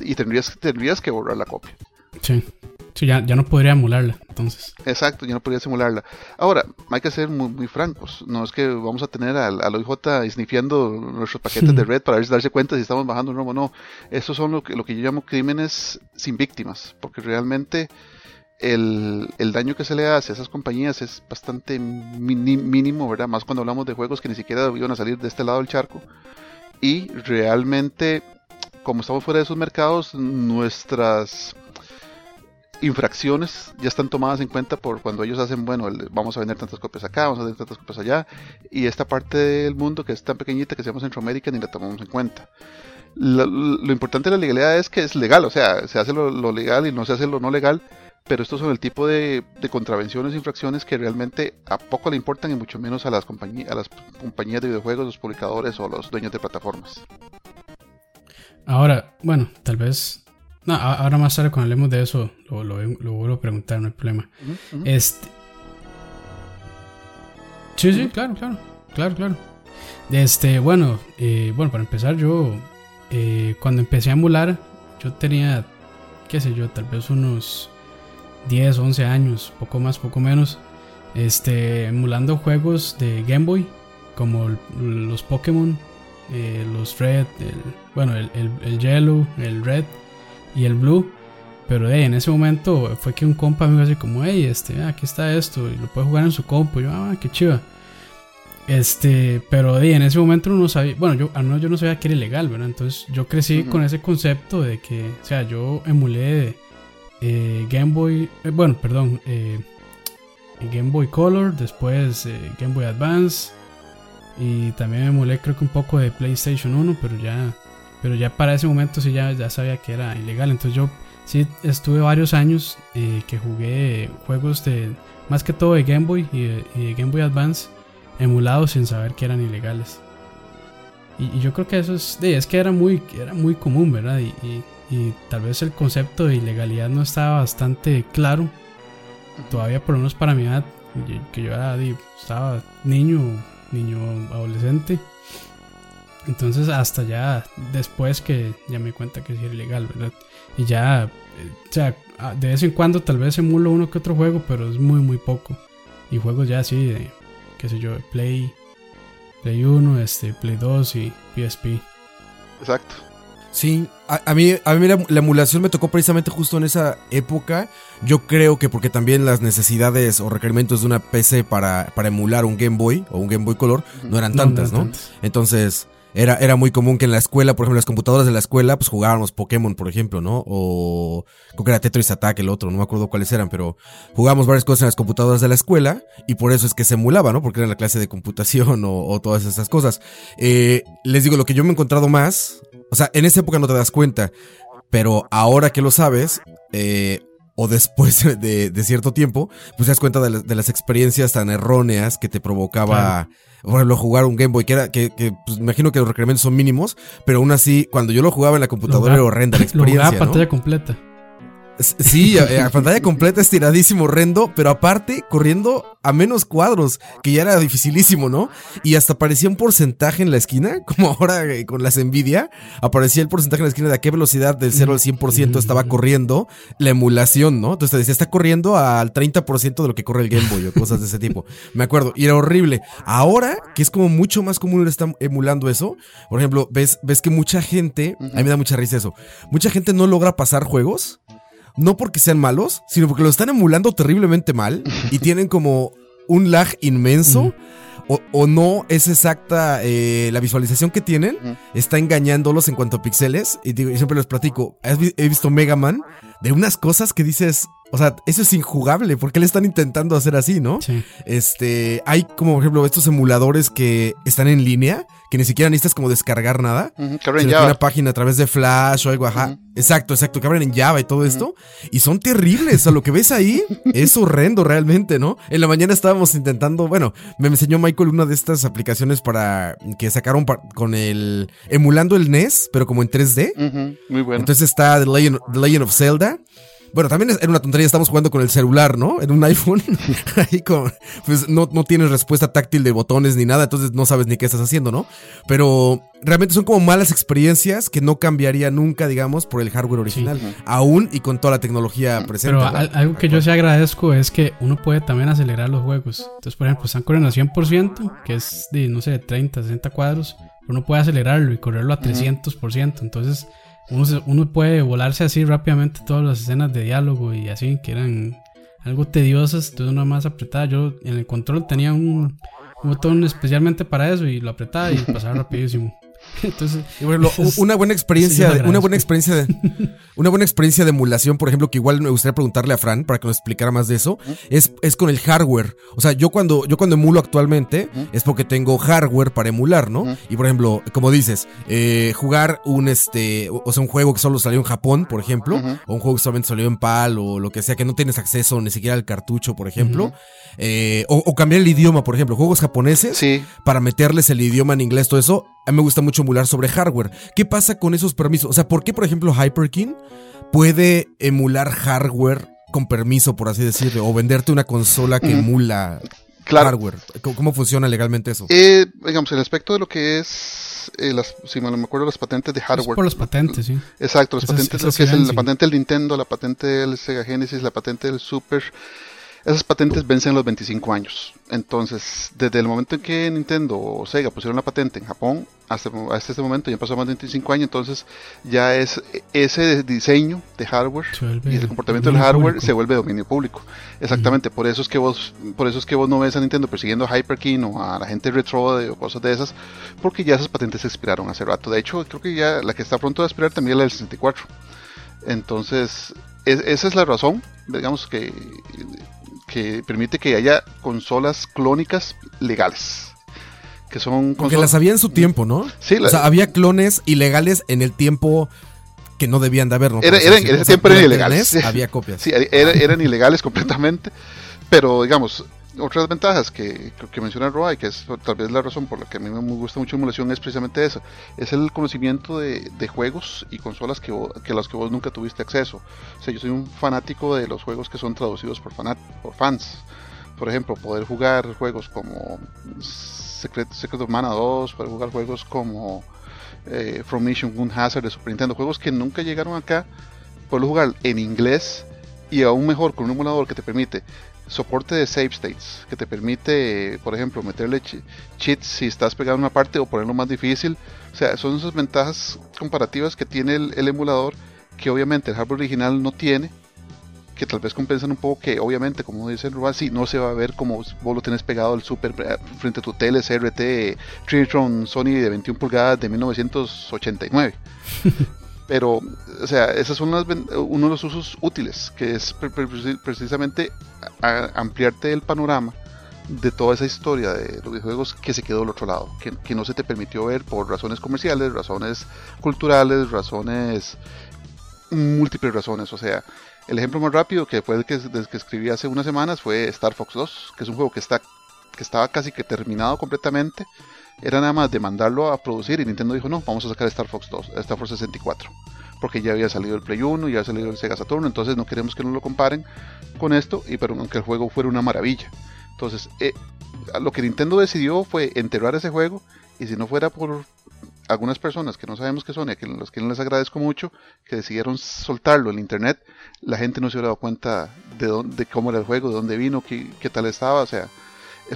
Y tendrías, tendrías que borrar la copia. Sí ya, ya no podría emularla, entonces. Exacto, ya no podría emularla. Ahora, hay que ser muy, francos. No es que vamos a tener al, al OIJ sniffiando nuestros paquetes de red para darse cuenta si estamos bajando un o no. Esos son lo que, lo que yo llamo crímenes sin víctimas, porque realmente el, el, daño que se le hace a esas compañías es bastante mínimo, ¿verdad? Más cuando hablamos de juegos que ni siquiera iban a salir de este lado del charco. Y realmente, como estamos fuera de esos mercados, nuestras infracciones ya están tomadas en cuenta por cuando ellos hacen, bueno, vamos a vender tantas copias acá, vamos a vender tantas copias allá, y esta parte del mundo que es tan pequeñita que se Centroamérica ni la tomamos en cuenta. Lo, importante de la legalidad es que es legal, o sea, se hace lo, legal y no se hace lo no legal, pero estos son el tipo de, contravenciones infracciones que realmente a poco le importan y mucho menos a las, compañías a las compañías de videojuegos, los publicadores o los dueños de plataformas. Ahora, bueno, tal vez no, ahora más tarde cuando hablemos de eso, lo, lo, vuelvo a preguntar, no hay problema. Este. Sí, sí, claro, claro. Claro, claro. Este, bueno, eh, bueno, para empezar, yo eh, cuando empecé a emular, yo tenía, qué sé yo, tal vez unos 10, 11 años, poco más, poco menos, este, emulando juegos de Game Boy, como los Pokémon, eh, los Red, bueno, el, el, el Yellow, el Red y el Blue. Pero en ese momento fue que un compa me dijo así como, hey, este, aquí está esto, y lo puede jugar en su compu. Y yo, ah, qué chiva. Este, pero en ese momento no sabía, bueno, yo al menos yo no sabía que era ilegal, ¿verdad? Entonces yo crecí con ese concepto de que, o sea, yo emulé eh, Game Boy, eh, bueno, perdón, eh, Game Boy Color, después Game Boy Advance, y también emulé creo que un poco de PlayStation 1, pero ya pero ya para ese momento sí ya, ya sabía que era ilegal. Entonces yo sí estuve varios años eh, que jugué juegos de, más que todo de Game Boy y de, Game Boy Advance, emulados sin saber que eran ilegales. Y, yo creo que eso es, es que era muy, era muy común, ¿verdad? Y, y, tal vez el concepto de ilegalidad no estaba bastante claro. Todavía por lo menos para mi edad, que yo era, estaba niño, niño adolescente entonces hasta ya después que ya me cuenta que es ilegal, ¿verdad? Y ya, eh, o sea, de vez en cuando tal vez emulo uno que otro juego, pero es muy muy poco. Y juegos ya así de, qué sé yo, Play, Play 1, este, Play 2 y PSP. Exacto. Sí, a, mí, a mí la, emulación me tocó precisamente justo en esa época. Yo creo que porque también las necesidades o requerimientos de una PC para, para emular un Game Boy o un Game Boy Color no eran tantas, ¿no? Entonces, era, era muy común que en la escuela, por ejemplo, las computadoras de la escuela, pues jugábamos Pokémon, por ejemplo, ¿no? O creo que era Tetris Attack, el otro, no me acuerdo cuáles eran, pero jugábamos varias cosas en las computadoras de la escuela y por eso es que se emulaba, ¿no? Porque era la clase de computación o, todas esas cosas. Eh, les digo, lo que yo me he encontrado más, o sea, en esa época no te das cuenta, pero ahora que lo sabes, eh, o después de, de, cierto tiempo, pues te das cuenta de, las experiencias tan erróneas que te provocaba por ejemplo, jugar un Game Boy, que era, que, que pues, imagino que los requerimientos son mínimos, pero aún así, cuando yo lo jugaba en la computadora era horrenda la experiencia. Lo pantalla completa. Sí, a, pantalla completa estiradísimo, horrendo, pero aparte corriendo a menos cuadros, que ya era dificilísimo, ¿no? Y hasta aparecía un porcentaje en la esquina, como ahora eh, con las Nvidia, aparecía el porcentaje en la esquina de a qué velocidad del 0 al 100% estaba corriendo la emulación, ¿no? Entonces te decía, está corriendo al 30% de lo que corre el Game Boy o cosas de ese tipo. Me acuerdo, y era horrible. Ahora, que es como mucho más común estar emulando eso, por ejemplo, ves, ves que mucha gente, a mí me da mucha risa eso, mucha gente no logra pasar juegos no porque sean malos, sino porque lo están emulando terriblemente mal y tienen como un lag inmenso. o, no es exacta eh, la visualización que tienen, está engañándolos en cuanto a píxeles. Y digo, siempre les platico, he visto Mega Man de unas cosas que dices, o sea, eso es injugable, porque le están intentando hacer así, ¿no? Sí. Este, hay como, por ejemplo, estos emuladores que están en línea, que ni siquiera necesitas como descargar nada. que abren Java. Una página a través de Flash o algo, ajá. Exacto, exacto, que abren en Java y todo esto. Y son terribles, o sea, lo que ves ahí es horrendo realmente, ¿no? En la mañana estábamos intentando, bueno, me enseñó Michael una de estas aplicaciones para que sacaron con el, emulando el NES, pero como en 3D. Muy bueno. Entonces está The Legend of Zelda. Bueno, también era una tontería, estamos jugando con el celular, ¿no? En un iPhone. Ahí con, pues no, no tienes respuesta táctil de botones ni nada, entonces no sabes ni qué estás haciendo, ¿no? Pero realmente son como malas experiencias que no cambiaría nunca, digamos, por el hardware original. Aún y con toda la tecnología presente. Pero algo que yo sí agradezco es que uno puede también acelerar los juegos. Entonces, por ejemplo, están corriendo a 100%, que es de, no sé, 30, 60 cuadros. Uno puede acelerarlo y correrlo a 300%. Entonces uno, puede volarse así rápidamente todas las escenas de diálogo y así, que eran algo tediosas, entonces una más apretada. Yo en el control tenía un, un botón especialmente para eso y lo apretaba y pasaba rapidísimo. Entonces, una buena experiencia, una buena experiencia de, una buena experiencia de emulación, por ejemplo, que igual me gustaría preguntarle a Fran para que nos explicara más de eso, es, es con el hardware. O sea, yo cuando, yo cuando emulo actualmente es porque tengo hardware para emular, ¿no? Y por ejemplo, como dices, eh, jugar un este, o sea, un juego que solo salió en Japón, por ejemplo, o un juego que solamente salió en PAL, o lo que sea, que no tienes acceso ni siquiera al cartucho, por ejemplo, eh, o, cambiar el idioma, por ejemplo, juegos japoneses, para meterles el idioma en inglés, todo eso, a mí me gusta mucho emular sobre hardware. ¿Qué pasa con esos permisos? O sea, ¿por qué, por ejemplo, Hyperkin puede emular hardware con permiso, por así decirlo, o venderte una consola que emula hardware? ¿Cómo, funciona legalmente eso? Eh, digamos, el aspecto de lo que es, eh, las, si me acuerdo, las patentes de hardware. por las patentes, sí. Exacto, las patentes, lo que es la patente del Nintendo, la patente del Sega Genesis, la patente del Super esas patentes vencen los 25 años. Entonces, desde el momento en que Nintendo o Sega pusieron la patente en Japón, hasta, este momento ya pasó más de 25 años, entonces ya es ese diseño de hardware y el comportamiento del hardware se vuelve dominio público. Exactamente, por eso es que vos por eso es que vos no ves a Nintendo persiguiendo a Hyperkin o a la gente retro o cosas de esas, porque ya esas patentes expiraron hace rato. De hecho, creo que ya la que está pronto a expirar también es la del 64. Entonces, esa es la razón, digamos que que permite que haya consolas clónicas legales. Que son Porque las había en su tiempo, ¿no? Sí, o sea, había clones ilegales en el tiempo que no debían de haber, ¿no? en ese tiempo eran ilegales. había copias. Sí, eran ilegales completamente. Pero, digamos, otras ventajas que, que menciona Roa y que es tal vez la razón por la que a mí me gusta mucho emulación es precisamente esa, es el conocimiento de, juegos y consolas que, que las que vos nunca tuviste acceso. O sea, yo soy un fanático de los juegos que son traducidos por, por fans. Por ejemplo, poder jugar juegos como Secret, Secret of Mana 2, poder jugar juegos como eh, From Mission Gun Hazard de Super Nintendo, juegos que nunca llegaron acá, poder jugar en inglés y aún mejor con un emulador que te permite soporte de save states que te permite, por ejemplo, meterle cheats si estás pegado en una parte o ponerlo más difícil. O sea, son esas ventajas comparativas que tiene el, emulador que obviamente el hardware original no tiene. Que tal vez compensan un poco que obviamente, como dice Ruban, sí, no se va a ver como vos lo tenés pegado el super eh, frente a tu tele CRT Trinitron Sony de 21 pulgadas de 1989. Pero, o sea, esos son uno de los usos útiles, que es precisamente ampliarte el panorama de toda esa historia de los videojuegos que se quedó al otro lado, que, no se te permitió ver por razones comerciales, razones culturales, razones, múltiples razones. O sea, el ejemplo más rápido que fue el que, que escribí hace unas semanas fue Star Fox 2, que es un juego que, está, que estaba casi que terminado completamente era nada más de mandarlo a producir y Nintendo dijo, no, vamos a sacar Star Fox 2, Star Fox 64, porque ya había salido el Play 1, ya había salido el Sega Saturn, entonces no queremos que nos lo comparen con esto, y pero aunque el juego fuera una maravilla. Entonces, eh, lo que Nintendo decidió fue enterrar ese juego, y si no fuera por algunas personas que no sabemos qué son y a los que no les agradezco mucho, que decidieron soltarlo en internet, la gente no se hubiera dado cuenta de, dónde, cómo era el juego, de dónde vino, qué, qué tal estaba, o sea,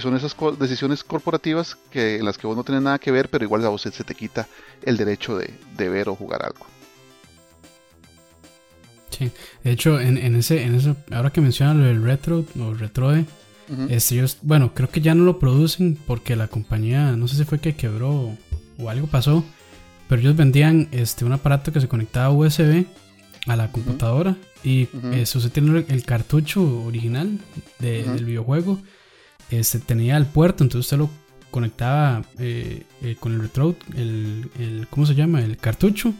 son esas decisiones corporativas que, en las que vos no tenés nada que ver, pero igual a vos se te quita el derecho de, ver o jugar algo. Sí, de hecho, en, ese, en eso, ahora que mencionas lo del retro o retroe, este, ellos, bueno, creo que ya no lo producen porque la compañía, no sé si fue que quebró o algo pasó, pero ellos vendían este, un aparato que se conectaba a USB a la computadora y eso se tiene el cartucho original del videojuego, este, tenía el puerto, entonces usted lo conectaba eh, eh, con el retro, el, el, ¿cómo se llama? El cartucho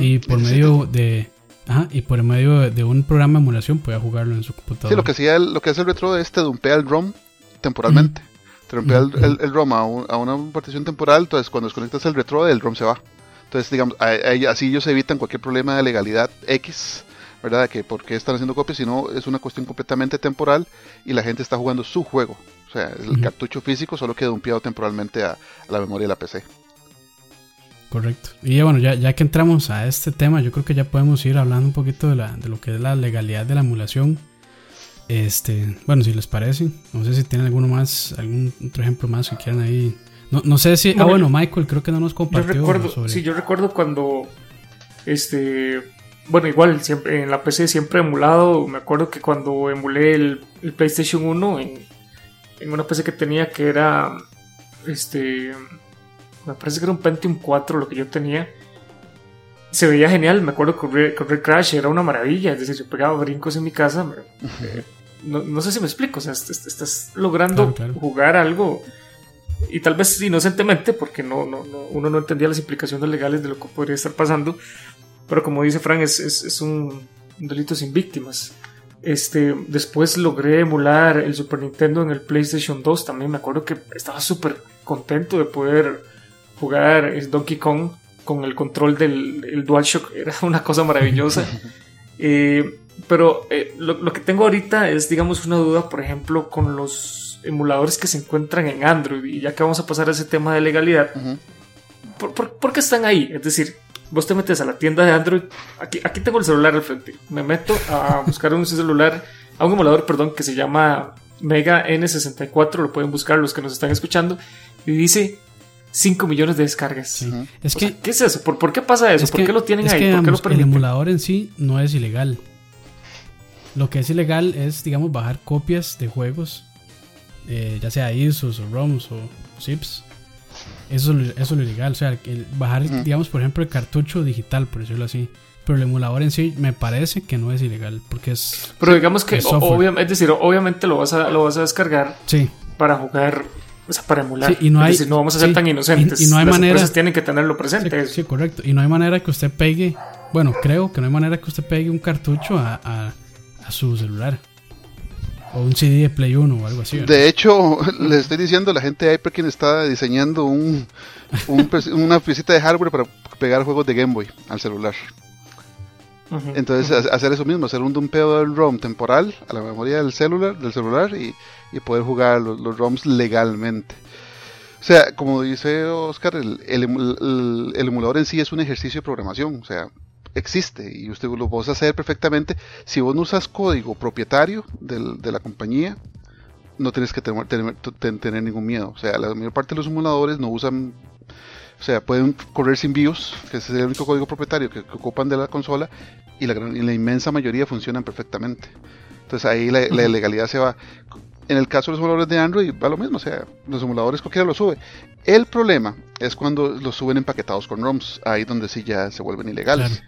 y por medio de Ajá, y por medio de un programa de emulación podía jugarlo en su computadora. Sí, lo que hacía el, lo que hace el retro es te dumpea el ROM temporalmente. Te dumpea el, el, ROM a, una partición temporal, entonces cuando desconectas el retro, el ROM se va. Entonces, digamos, así ellos evitan cualquier problema de legalidad X, ¿verdad? Que por qué están haciendo copias, sino es una cuestión completamente temporal y la gente está jugando su juego. O sea, el cartucho físico solo queda dumpeado temporalmente a, a la memoria de la PC. Correcto. Y bueno, ya, ya que entramos a este tema, yo creo que ya podemos ir hablando un poquito de, la, de lo que es la legalidad de la emulación. Este, bueno, si les parece, no sé si tienen alguno más, algún otro ejemplo más que quieran ahí. No, no sé si. ah, bueno, Michael, creo que no nos compartió. Yo recuerdo, Sí, yo recuerdo cuando. Este. Bueno, igual, siempre en la PC siempre emulado. Me acuerdo que cuando emulé el, el PlayStation 1 en, en una PC que tenía que era. Este me parece que era un Pentium 4 lo que yo tenía. Se veía genial, me acuerdo que correr Crash era una maravilla, es decir, yo pegaba brincos en mi casa. Eh, no, sé si me explico, o sea, estás logrando jugar algo y tal vez inocentemente, porque no, no, uno no entendía las implicaciones legales de lo que podría estar pasando, pero como dice Frank, es, es, un, delito sin víctimas. Este, después logré emular el Super Nintendo en el PlayStation 2, también me acuerdo que estaba súper contento de poder jugar Donkey Kong con el control del DualShock era una cosa maravillosa. Eh, pero eh, lo, que tengo ahorita es, digamos, una duda, por ejemplo, con los emuladores que se encuentran en Android. Y ya que vamos a pasar a ese tema de legalidad, ¿por, qué están ahí? Es decir, vos te metes a la tienda de Android. Aquí, aquí tengo el celular al frente. Me meto a buscar un celular, a un emulador, perdón, que se llama Mega N64. Lo pueden buscar los que nos están escuchando. Y dice 5 millones de descargas. Es que, ¿Qué es eso? ¿Por, qué pasa eso? ¿Por qué lo tienen ahí? el emulador en sí no es ilegal. Lo que es ilegal es, digamos, bajar copias de juegos, eh, ya sea ISOs o ROMs o ZIPs. Eso, eso es lo ilegal. O sea, bajar, digamos, por ejemplo, el cartucho digital, por decirlo así. Pero el emulador en sí me parece que no es ilegal, porque es. Pero digamos que, obviamente, es decir, obviamente lo vas a, lo vas a descargar sí. para jugar o sea, para emular. y no, hay, no vamos a ser tan inocentes. Y, no hay Las manera. tienen que tenerlo presente. Sí, correcto. Y no hay manera que usted pegue. Bueno, creo que no hay manera que usted pegue un cartucho a, a, su celular. O un CD de Play 1 o algo así. De hecho, les estoy diciendo, la gente de Hyperkin está diseñando un, una piecita de hardware para pegar juegos de Game Boy al celular. Entonces, hacer eso mismo, hacer un dumpeo del ROM temporal a la memoria del celular, del celular y y poder jugar los, ROMs legalmente. O sea, como dice Oscar, el, emulador en sí es un ejercicio de programación, o sea, existe y usted lo puede hacer perfectamente. Si vos no usas código propietario de la compañía, no tienes que tener, tener, ningún miedo. O sea, la mayor parte de los emuladores no usan, o sea, pueden correr sin BIOS, que es el único código propietario que, ocupan de la consola, y la, la, inmensa mayoría funcionan perfectamente. Entonces ahí la, la legalidad se va. En el caso de los emuladores de Android va lo mismo, o sea, los emuladores cualquiera lo sube. El problema es cuando los suben empaquetados con ROMs, ahí donde sí ya se vuelven ilegales.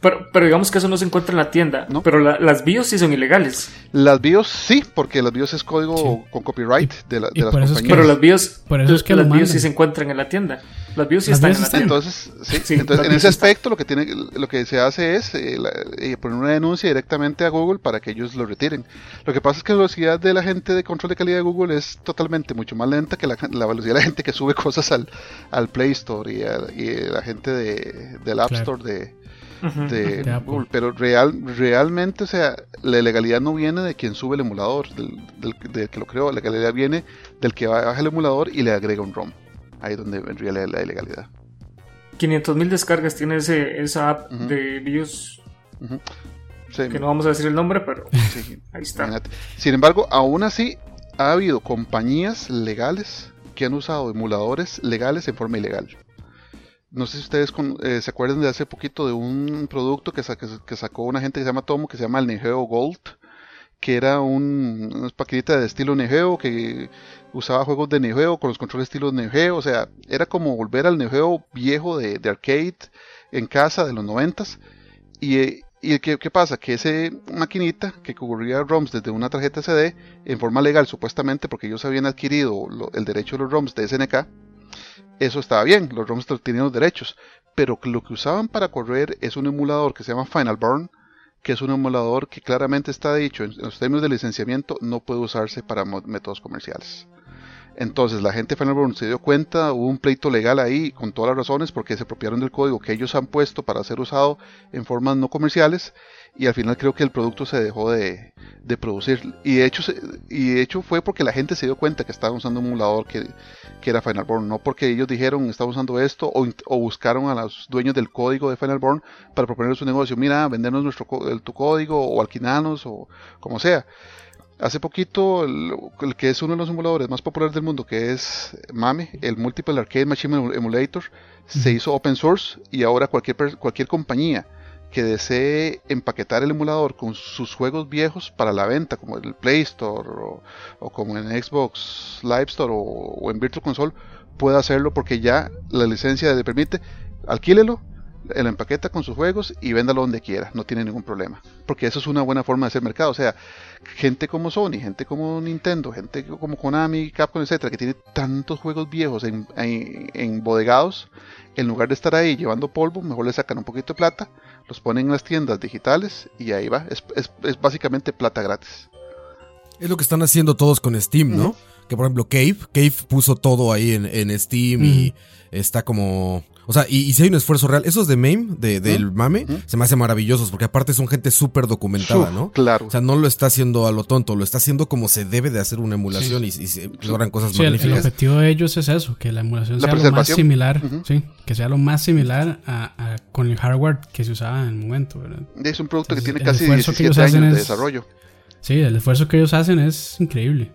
Pero, pero digamos que eso no se encuentra en la tienda. ¿No? Pero las BIOS sí son ilegales. Las BIOS sí, porque las BIOS es código con copyright de, las compañías. pero las BIOS, por eso es que las BIOS sí se encuentran en la tienda. Las BIOS sí están en la tienda. Entonces, sí, entonces en ese aspecto lo que tiene, lo que se hace es eh, eh, poner una denuncia directamente a Google para que ellos lo retiren. Lo que pasa es que la velocidad de la gente de control de calidad de Google es totalmente mucho más lenta que la, velocidad de la gente que sube cosas al, al Play Store y, y la gente de, del App Store de de, Google, pero real, realmente, o sea, la legalidad no viene de quien sube el emulador, del, que lo creó, la legalidad viene del que baja el emulador y le agrega un ROM. Ahí es donde en realidad la ilegalidad. 500.000 descargas tiene ese, esa app de BIOS. que no vamos a decir el nombre, pero ahí está. Sin embargo, aún así, ha habido compañías legales que han usado emuladores legales en forma ilegal no sé si ustedes eh, se acuerdan de hace poquito de un producto que, sacó una gente que se llama Tomo, que se llama el Neo Gold, que era un, una de estilo Neo que usaba juegos de Neo con los controles estilo Neo, o sea, era como volver al Neo viejo de, arcade en casa de los noventas. Y, y ¿qué, pasa? Que ese maquinita que cubría ROMs desde una tarjeta CD en forma legal supuestamente porque ellos habían adquirido el derecho de los ROMs de SNK, eso estaba bien, los ROMs tenían los derechos, pero lo que usaban para correr es un emulador que se llama Final Burn, que es un emulador que claramente está dicho en los términos de licenciamiento no puede usarse para métodos comerciales. Entonces la gente de Final Burn se dio cuenta, hubo un pleito legal ahí con todas las razones porque se apropiaron del código que ellos han puesto para ser usado en formas no comerciales y al final creo que el producto se dejó de, producir y de hecho y de hecho fue porque la gente se dio cuenta que estaban usando un emulador que, que era Final Burn, no porque ellos dijeron estaba usando esto o, o, buscaron a los dueños del código de Final Burn para proponer su negocio, mira, vendernos nuestro tu código o alquilarnos o como sea. Hace poquito, el, que es uno de los emuladores más populares del mundo, que es MAME, el Multiple Arcade Machine Emulator, se hizo open source y ahora cualquier, cualquier compañía que desee empaquetar el emulador con sus juegos viejos para la venta, como el Play Store o, como en Xbox Live Store o, en Virtual Console, puede hacerlo porque ya la licencia le permite, alquílelo, el empaqueta con sus juegos y véndalo donde quiera, no tiene ningún problema. Porque eso es una buena forma de hacer mercado. O sea, gente como Sony, gente como Nintendo, gente como Konami, Capcom, etcétera, que tiene tantos juegos viejos en, en, bodegados, en lugar de estar ahí llevando polvo, mejor le sacan un poquito de plata, los ponen en las tiendas digitales y ahí va. Es, es, básicamente plata gratis. Es lo que están haciendo todos con Steam, ¿no? Que por ejemplo Cave, Cave puso todo ahí en, Steam y está como o sea, y, si hay un esfuerzo real, esos de MAME, de, del MAME, se me hacen maravillosos porque aparte son gente súper documentada, ¿no? Claro. O sea, no lo está haciendo a lo tonto, lo está haciendo como se debe de hacer una emulación y, se logran cosas sí, magníficas. El, objetivo de ellos es eso, que la emulación sea lo más similar, sí, que sea lo más similar a, con el hardware que se usaba en el momento, ¿verdad? Es un producto que tiene casi 17 años de desarrollo. Sí, el esfuerzo que ellos hacen es increíble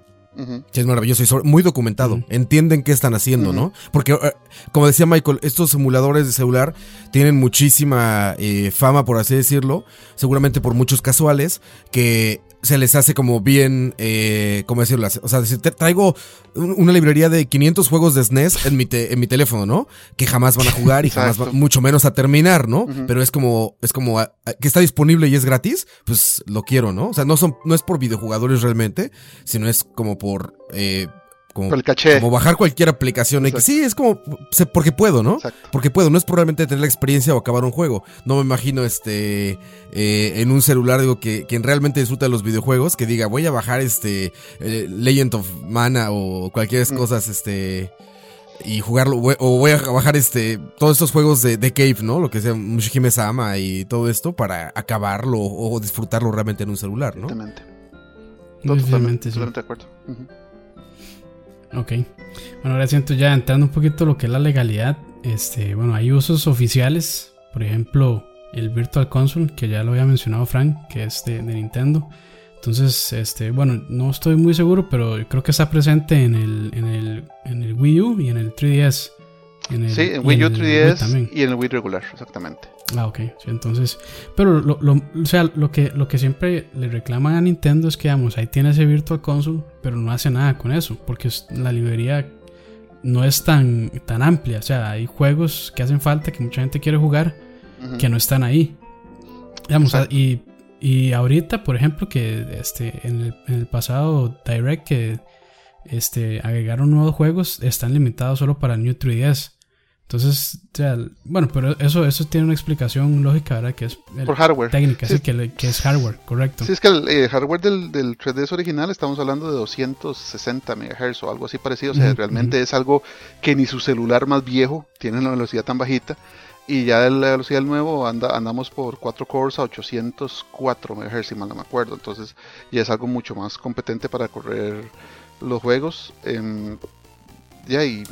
es maravilloso y muy documentado. Entienden qué están haciendo, ¿no? Porque, eh, como decía Michael, estos emuladores de celular tienen muchísima eh, fama, por así decirlo, seguramente por muchos casuales, que se les hace como bien, eh, ¿cómo decirlo? O sea, te traigo una librería de 500 juegos de SNES en mi, en mi teléfono, ¿no? Que jamás van a jugar y jamás, mucho menos a terminar, ¿no? Pero es como, es como que está disponible y es gratis, pues lo quiero, ¿no? O sea, no son, no es por videojugadores realmente, sino es como por, eh, como, como bajar cualquier aplicación. que Sí, es como porque puedo, ¿no? Porque puedo. No es probablemente tener la experiencia o acabar un juego. No me imagino este eh, en un celular, digo, que quien realmente disfruta de los videojuegos, que diga, voy a bajar este eh, Legend of Mana o cualquier mm. cosas, este y jugarlo, o voy a bajar este todos estos juegos de, de Cave, ¿no? Lo que sea Mushihime Sama y todo esto para acabarlo o disfrutarlo realmente en un celular, ¿no? Totalmente. totalmente, totalmente de acuerdo. Ok. Bueno, ahora siento ya entrando un poquito lo que es la legalidad. Este, bueno, hay usos oficiales. Por ejemplo, el Virtual Console, que ya lo había mencionado Frank, que es de, Nintendo. Entonces, este, bueno, no estoy muy seguro, pero creo que está presente en el, en el, en el Wii U y en el 3DS. sí, en Wii U 3DS y en el Wii regular, exactamente. Ah, ok. entonces, pero lo, lo, o sea, lo que, lo que siempre le reclaman a Nintendo es que, vamos, ahí tiene ese Virtual Console, pero no hace nada con eso, porque la librería no es tan, tan amplia. O sea, hay juegos que hacen falta, que mucha gente quiere jugar, que no están ahí. Digamos, y, y ahorita, por ejemplo, que este, en, el, en el pasado Direct que este, agregaron nuevos juegos, están limitados solo para New 3DS. Entonces, bueno, pero eso, eso tiene una explicación lógica, ¿verdad? Que es Por hardware. técnica, sí, que, es hardware, correcto. Sí, es que el eh, hardware del, del 3DS original estamos hablando de 260 MHz o algo así parecido. O sea, realmente es algo que ni su celular más viejo tiene una velocidad tan bajita. Y ya de la velocidad del nuevo anda, andamos por 4 cores a 804 MHz, si mal no me acuerdo. Entonces ya es algo mucho más competente para correr los juegos. Em, ya, y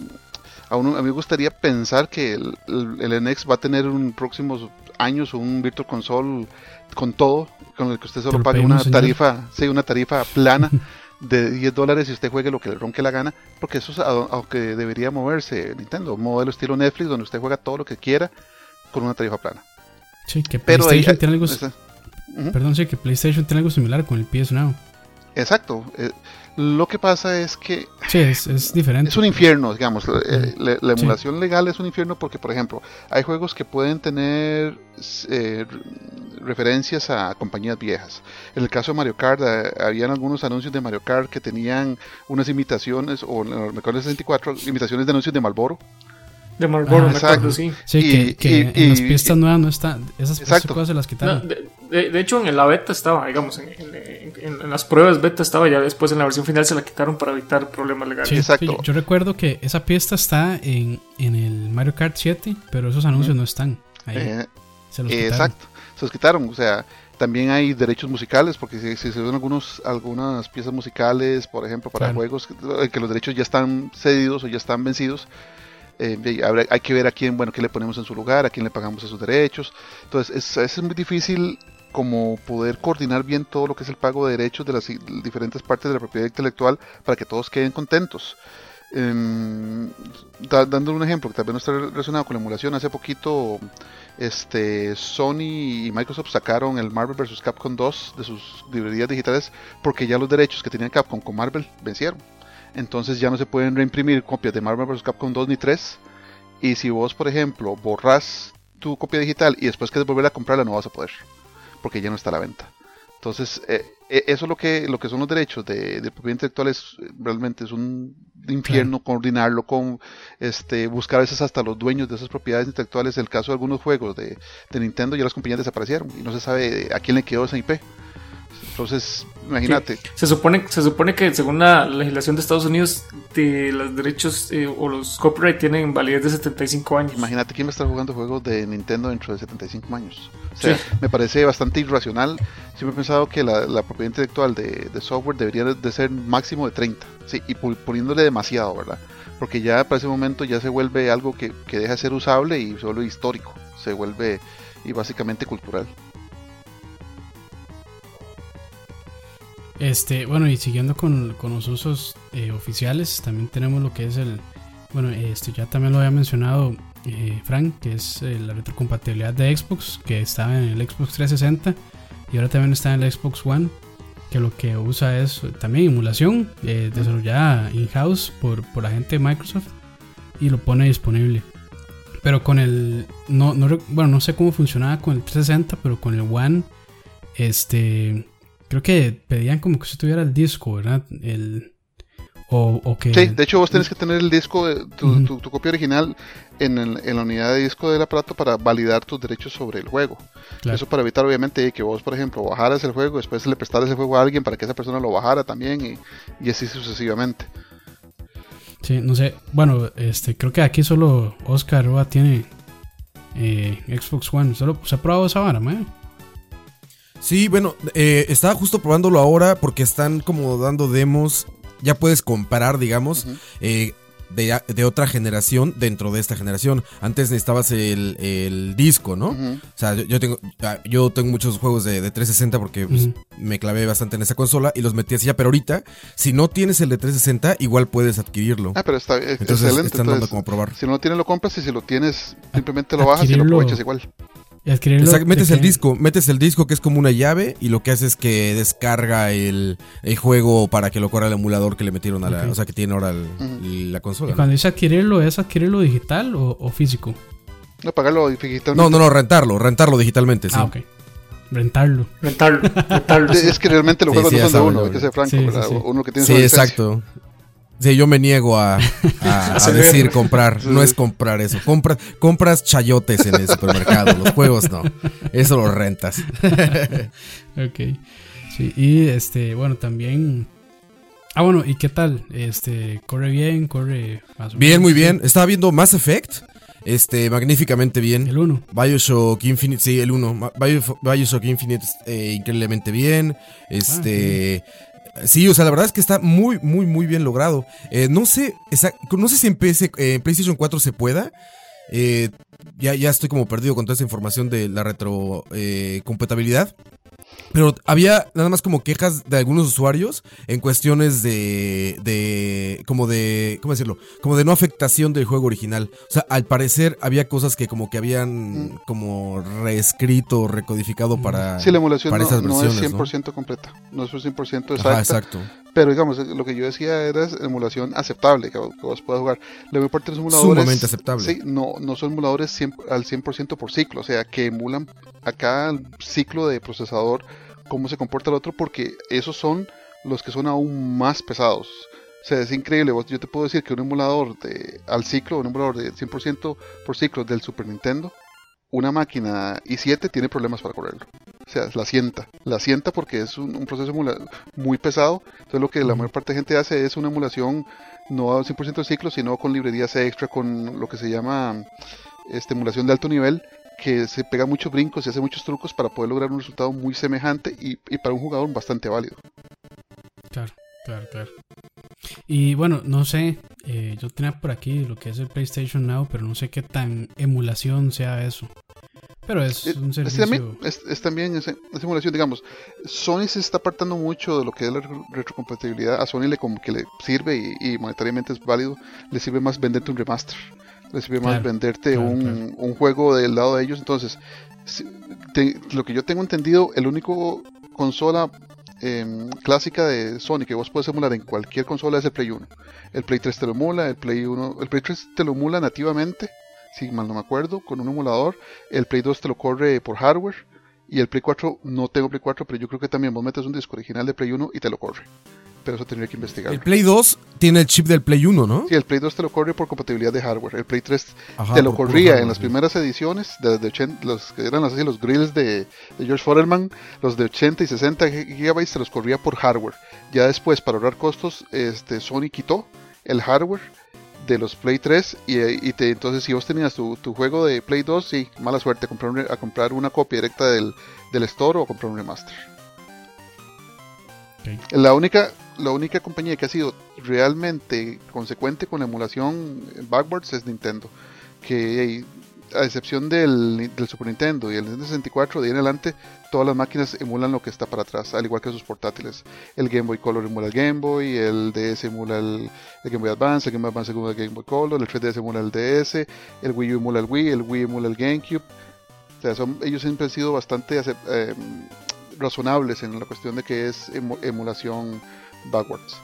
a, mí me gustaría pensar que el, el, NX va a tener en próximos años un Virtual Console con todo, con el que usted solo pague una tarifa, sí, una tarifa plana de 10 dólares y usted juegue lo que le ronque la gana, porque eso es a, que debería moverse Nintendo, un modelo estilo Netflix donde usted juega todo lo que quiera con una tarifa plana. Sí, que PlayStation tiene algo... Perdón, sí, que PlayStation tiene algo similar con el PS Now. Exacto. Eh, lo que pasa es que... Sí, es, diferente. Es un infierno, digamos. Eh, la, emulación legal es un infierno porque, por ejemplo, hay juegos que pueden tener eh, referencias a compañías viejas. En el caso de Mario Kart, habían algunos anuncios de Mario Kart que tenían unas imitaciones, o en el Mercado 64, imitaciones de anuncios de Malboro. De Marlboro, ah, sí. Sí, que, en las pistas nuevas no está. Esas, cosas se las quitaron. de, hecho, en la beta estaba, digamos, en, las pruebas beta estaba, ya después en la versión final se la quitaron para evitar problemas legales. Exacto. Yo, recuerdo que esa pista está en, el Mario Kart 7, pero esos anuncios no están ahí. Eh, se los exacto, se los quitaron. O sea, también hay derechos musicales, porque si, se ven algunos, algunas piezas musicales, por ejemplo, para juegos, que los derechos ya están cedidos o ya están vencidos eh, hay que ver a quién, bueno, qué le ponemos en su lugar, a quién le pagamos esos derechos. Entonces, es, es muy difícil como poder coordinar bien todo lo que es el pago de derechos de las diferentes partes de la propiedad intelectual para que todos queden contentos. Eh, dando un ejemplo que vez no está relacionado con la emulación, hace poquito este, Sony y Microsoft sacaron el Marvel vs. Capcom 2 de sus librerías digitales porque ya los derechos que tenían Capcom con Marvel vencieron entonces ya no se pueden reimprimir copias de Marvel vs. Capcom 2 ni 3. Y si vos, por ejemplo, borras tu copia digital y después quieres volver a comprarla, no vas a poder, porque ya no está a la venta. Entonces, eh, eh, eso es lo que, lo que son los derechos de, propiedad intelectual, es, realmente es un infierno coordinarlo con este, buscar a veces hasta los dueños de esas propiedades intelectuales. El caso de algunos juegos de, de Nintendo, ya las compañías desaparecieron y no se sabe a quién le quedó esa IP. Entonces, imagínate. Se supone, se supone que según la legislación de Estados Unidos, de los derechos eh, o los copyright tienen validez de 75 años. Imagínate quién va a estar jugando juegos de Nintendo dentro de 75 años. O sea, me parece bastante irracional. Siempre he pensado que la, propiedad intelectual de, software debería de ser máximo de 30. Sí, y poniéndole demasiado, ¿verdad? Porque ya para ese momento ya se vuelve algo que, que deja de ser usable y se vuelve histórico. Se vuelve y básicamente cultural. Este, bueno, y siguiendo con, los usos eh, oficiales, también tenemos lo que es el, bueno, este ya también lo había mencionado eh, Frank, que es eh, la retrocompatibilidad de Xbox, que estaba en el Xbox 360 y ahora también está en el Xbox One, que lo que usa es también emulación desarrollada in-house por, por la gente de Microsoft y lo pone disponible. Pero con el, no, no, bueno, no sé cómo funcionaba con el 360, pero con el One, este Creo que pedían como que si tuviera el disco, ¿verdad? El, o, que... Sí, de hecho vos tenés que tener el disco, tu, tu, copia original en, en, la unidad de disco del aparato para validar tus derechos sobre el juego. Eso para evitar obviamente que vos, por ejemplo, bajaras el juego, después le prestaras el juego a alguien para que esa persona lo bajara también y, y así sucesivamente. Sí, no sé, bueno, este creo que aquí solo Oscar Roa tiene eh, Xbox One, solo se ha probado esa vara, ¿eh? Sí, bueno, eh, estaba justo probándolo ahora porque están como dando demos. Ya puedes comparar, digamos, eh, de, otra generación dentro de esta generación. Antes necesitabas el, disco, ¿no? O sea, yo, tengo ah, yo tengo muchos juegos de, 360 porque pues, me clavé bastante en esa consola y los metí así ya. Pero ahorita, si no tienes el de 360, igual puedes adquirirlo. Ah, pero está Entonces, excelente. Están dando como probar. Si no lo tienes, lo compras y si lo tienes, simplemente lo bajas y lo aprovechas igual metes el disco, metes el disco que es como una llave y lo que hace es que descarga el, juego para que lo corra el emulador que le metieron a la, o sea, que tiene ahora la consola. cuando dice adquirirlo, ¿es adquirirlo digital o, físico? No, pagarlo digitalmente. No, no, no, rentarlo, rentarlo digitalmente, sí. Ah, ok. Rentarlo. Rentarlo. rentarlo Es que realmente los juegos no son de uno, hay que ser franco, Uno que tiene Sí, exacto. Sí, yo me niego a, decir comprar. No es comprar eso. Compras, compras chayotes en el supermercado. Los juegos no. Eso lo rentas. ok. Sí, y este, bueno, también. Ah, bueno, ¿y qué tal? Este, corre bien, corre más Bien, muy bien. Estaba viendo Mass Effect. Este, magníficamente bien. El 1. Bioshock Infinite, sí, el 1. Bioshock Infinite, eh, increíblemente bien. Este. Ah, Sí, o sea, la verdad es que está muy, muy, muy bien logrado. Eh, no sé, no sé si en, PlayStation 4 se pueda. Eh, ya, ya estoy como perdido con toda esa información de la retrocompatibilidad. Pero había nada más como quejas de algunos usuarios en cuestiones de, de, como de, ¿cómo decirlo? Como de no afectación del juego original. O sea, al parecer había cosas que como que habían como reescrito, recodificado para, sí, la emulación para no, esas versiones. No es 100% completa, no es 100% exacta. exacto. Pero digamos, lo que yo decía era emulación aceptable, que, vos puedas jugar. La mayor parte de los emuladores... Sumamente aceptable. Sí, no, no son emuladores al 100% por ciclo, o sea, que emulan acá el ciclo de procesador cómo se comporta el otro, porque esos son los que son aún más pesados. O sea, es increíble. Yo te puedo decir que un emulador de, al ciclo, un emulador de 100% por ciclo del Super Nintendo, una máquina i7 tiene problemas para correrlo. O sea, la sienta. La sienta porque es un, proceso muy pesado. Entonces lo que la mayor parte de gente hace es una emulación no al 100% del ciclo, sino con librerías extra, con lo que se llama este, emulación de alto nivel, que se pega muchos brincos y hace muchos trucos para poder lograr un resultado muy semejante y, para un jugador bastante válido. Claro, claro, claro. Y bueno, no sé, eh, yo tenía por aquí lo que es el PlayStation Now, pero no sé qué tan emulación sea eso. Pero es, un servicio. Es, también es, emulación, digamos. Sony se está apartando mucho de lo que es la retrocompatibilidad. A Sony le como que le sirve y, y monetariamente es válido. Le sirve más venderte un remaster les sirve más venderte un, un, juego del lado de ellos. Entonces, lo que yo tengo entendido, el único consola em, clásica de Sony que vos puedes emular en cualquier consola es el Play 1. El Play 3 te lo emula, el Play 1, el Play 3 te lo emula nativamente, si mal no me acuerdo, con un emulador. El Play 2 te lo corre por hardware. Y el Play 4, no tengo Play 4, pero yo creo que también vos metes un disco original de Play 1 y te lo corre pero eso tendría que investigar. El Play 2 tiene el chip del Play 1, ¿no? Sí, el Play 2 te lo corre por compatibilidad de hardware. El Play 3 te lo corría en las primeras ediciones, de, los que eran así, los grills de, George Foreman, los de 80 y 60 GB te los corría por hardware. Ya después, para ahorrar costos, este, Sony quitó el hardware de los Play 3 y, te, entonces si vos tenías tu, juego de Play 2, sí, mala suerte comprar a comprar una copia directa del, del store o comprar un remaster. La única la única compañía que ha sido realmente consecuente con la emulación backwards es Nintendo. Que a excepción del, Super Nintendo y el Nintendo 64, de ahí en adelante, todas las máquinas emulan lo que está para atrás, al igual que sus portátiles. El Game Boy Color emula el Game Boy, el DS emula el, Game Boy Advance, el Game Boy Advance emula el Game Boy Color, el 3DS emula el DS, el Wii U emula el Wii, el Wii emula el GameCube. O sea, son, ellos siempre han sido bastante eh, razonables en la cuestión de que es emulación backwards.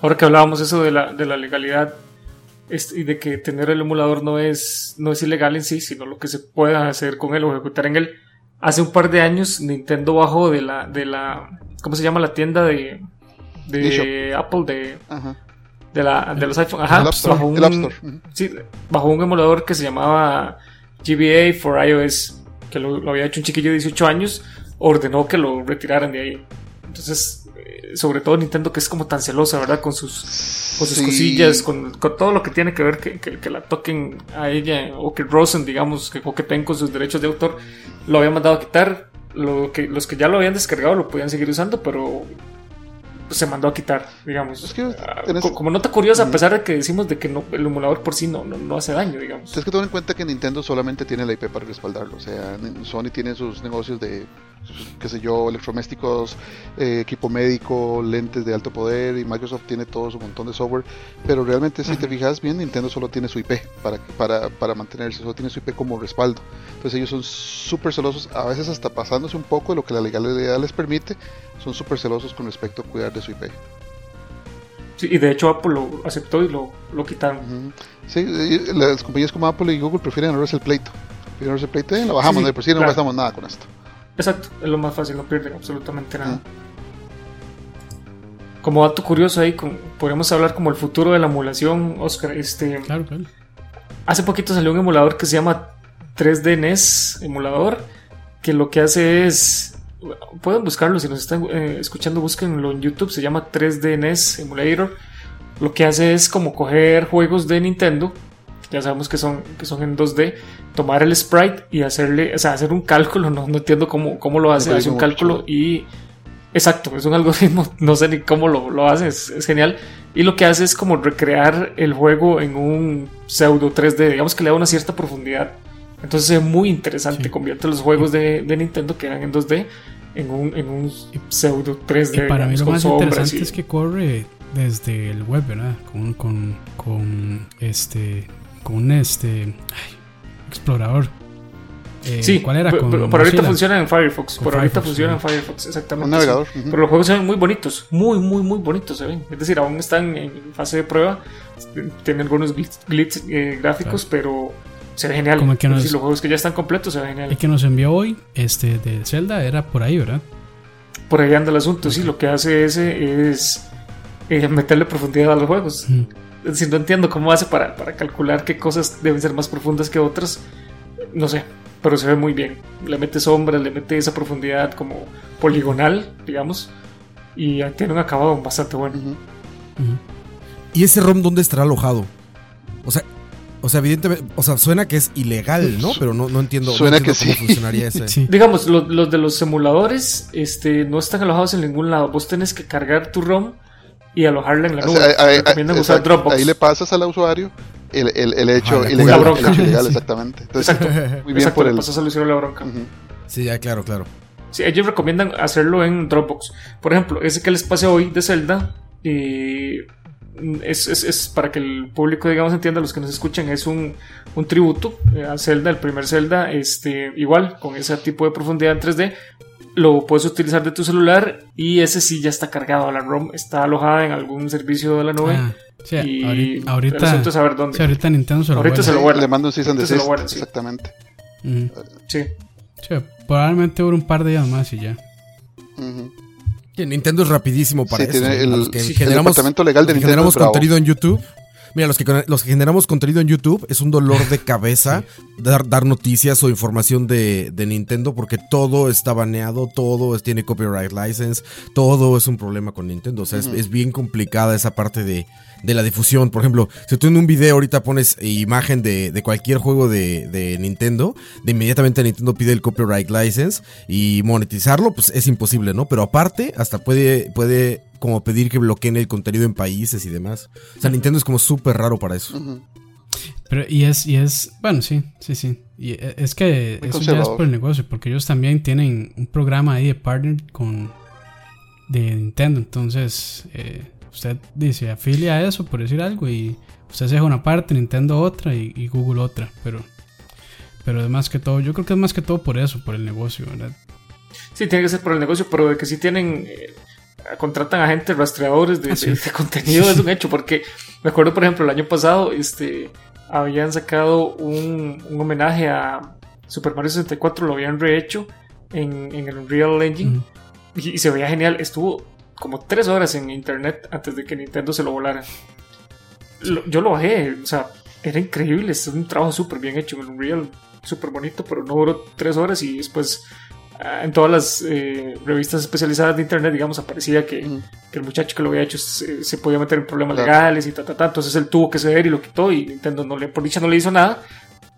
Ahora que hablábamos eso de la, de la legalidad y de que tener el emulador no es, no es ilegal en sí, sino lo que se pueda hacer con él o ejecutar en él. Hace un par de años Nintendo bajó de la, de la ¿cómo se llama la tienda de, de Apple de, de, la, de los iPhone? Ajá, bajo un, sí, bajo un emulador que se llamaba GBA for iOS, que lo, lo había hecho un chiquillo de 18 años, ordenó que lo retiraran de ahí. Entonces, sobre todo Nintendo que es como tan celosa, ¿verdad? Con sus, con sus cosillas, con, todo lo que tiene que ver que, que, la toquen a ella o que Rosen, digamos, que coqueten con sus derechos de autor, lo habían mandado a quitar. Lo que, los que ya lo habían descargado lo podían seguir usando, pero se mandó a quitar, digamos. Ah, como nota curiosa, a pesar de que decimos de que no, el emulador por sí no, no, hace daño, digamos. Es que tener en cuenta que Nintendo solamente tiene la IP para respaldarlo. O sea, Sony tiene sus negocios de qué sé yo, electrodomésticos, eh, equipo médico, lentes de alto poder y Microsoft tiene todo su montón de software, pero realmente si te fijas bien, Nintendo solo tiene su IP para, para, para mantenerse, solo tiene su IP como respaldo. Entonces ellos son súper celosos, a veces hasta pasándose un poco de lo que la legalidad les permite, son súper celosos con respecto a cuidar de su IP. Sí, y de hecho Apple lo aceptó y lo, lo quitaron. Sí, las compañías como Apple y Google prefieren ahorrarse el pleito. Prefieren ahorrarse el pleito y lo bajamos, de por sí no gastamos nada con esto. Exacto, es lo más fácil, no pierden absolutamente nada. Como dato curioso ahí, podríamos hablar como el futuro de la emulación, Oscar. Este, claro, claro. Hace poquito salió un emulador que se llama 3D NES emulador, que lo que hace es... Pueden buscarlo, si nos están eh, escuchando, búsquenlo en YouTube, se llama 3D NES Emulator. Lo que hace es como coger juegos de Nintendo, ya sabemos que son, que son en 2D, tomar el sprite y hacerle, o sea, hacer un cálculo, no, no entiendo cómo, cómo lo hace, hace un cálculo y... Exacto, es un algoritmo, no sé ni cómo lo, lo hace, es, genial. Y lo que hace es como recrear el juego en un pseudo 3D, digamos que le da una cierta profundidad Entonces es muy interesante, convierte los juegos de, Nintendo que eran en 2D en un, en un pseudo 3D. Y para mí lo más interesante es que corre desde el web, ¿verdad? Con, con, con este, con un este, explorador. Eh, sí, ¿cuál era? por, ahorita funciona en Firefox. por ahorita funciona en Firefox, exactamente. Un navegador. Pero los juegos se ven muy bonitos, muy, muy, muy bonitos se ven. Es decir, aún están en fase de prueba, tienen algunos glitches eh, gráficos, pero se ve genial. Como que los juegos que ya están completos se ven genial. El que nos envió hoy, este de Zelda, era por ahí, ¿verdad? Por ahí anda el asunto, sí. Lo que hace ese es eh, meterle profundidad a los juegos. Es decir, no entiendo cómo hace para, para calcular qué cosas deben ser más profundas que otras. No sé, pero se ve muy bien. Le mete sombras, le mete esa profundidad como poligonal, digamos, y tiene un acabado bastante bueno. ¿Y ese ROM dónde estará alojado? O sea, o sea, evidentemente, o sea, suena que es ilegal, ¿no? Pero no, no entiendo, suena que cómo funcionaría ese. Digamos, los de los emuladores este, no están alojados en ningún lado. Vos tenés que cargar tu ROM y alojarla en la nube. usar Dropbox. Ahí le pasas al usuario el, el, el hecho ilegal. El hecho ilegal, exactamente. Exacto. Muy bien por el... pasas al usuario la bronca. Sí, ya, claro, claro. Sí, ellos recomiendan hacerlo en Dropbox. Por ejemplo, ese que les pase hoy de Zelda, eh, es, es, es, para que el público, digamos, entienda, los que nos escuchan, es un, un tributo eh, a Zelda, el primer Zelda, este, igual, con ese tipo de profundidad en 3D. Lo puedes utilizar de tu celular y ese sí ya está cargado. La ROM está alojada en algún servicio de la nube. Ah, sí, y ahorita, saber dónde. Sí, ahorita Nintendo se lo ahorita se lo guarda. Le mando un season de sí. Exactamente. Sí. sí. Probablemente dure un par de días más y ya. Nintendo es rapidísimo para eso. Tiene el, departamento legal de Nintendo generamos contenido en YouTube. Mira, los que, los que generamos contenido en YouTube es un dolor de cabeza dar, dar noticias o información de, de, Nintendo porque todo está baneado, todo tiene copyright license, todo es un problema con Nintendo. O sea, es, bien complicada esa parte de, de la difusión. Por ejemplo, si tú en un video ahorita pones imagen de, de cualquier juego de, de, Nintendo, de inmediatamente Nintendo pide el copyright license y monetizarlo, pues es imposible, ¿no? Pero aparte, hasta puede, puede como pedir que bloqueen el contenido en países y demás. O sea, Nintendo es como súper raro para eso. Pero, y es, y es, bueno, sí, sí, sí. Y e, es que eso ya es por el negocio, porque ellos también tienen un programa ahí de partner con de Nintendo. Entonces, eh, usted dice, afilia a eso, por decir algo, y usted se deja una parte, Nintendo otra y, Google otra. Pero, pero es más que todo, yo creo que es más que todo por eso, por el negocio, ¿verdad? Sí, tiene que ser por el negocio, pero de que sí tienen eh, contratan a gente rastreadores de, contenido es un hecho, porque me acuerdo, por ejemplo, el año pasado este, habían sacado un, homenaje a Super Mario 64, lo habían rehecho en, en el Unreal Engine y, se veía genial. Estuvo como tres horas en internet antes de que Nintendo se lo volara. yo lo bajé, o sea, era increíble, es un trabajo súper bien hecho en el Unreal, súper bonito, pero no duró tres horas y después en todas las eh, revistas especializadas de internet, digamos, aparecía que, el muchacho que lo había hecho se, podía meter en problemas legales y ta, ta, ta. Entonces él tuvo que ceder y lo quitó y Nintendo no le, por dicha no le hizo nada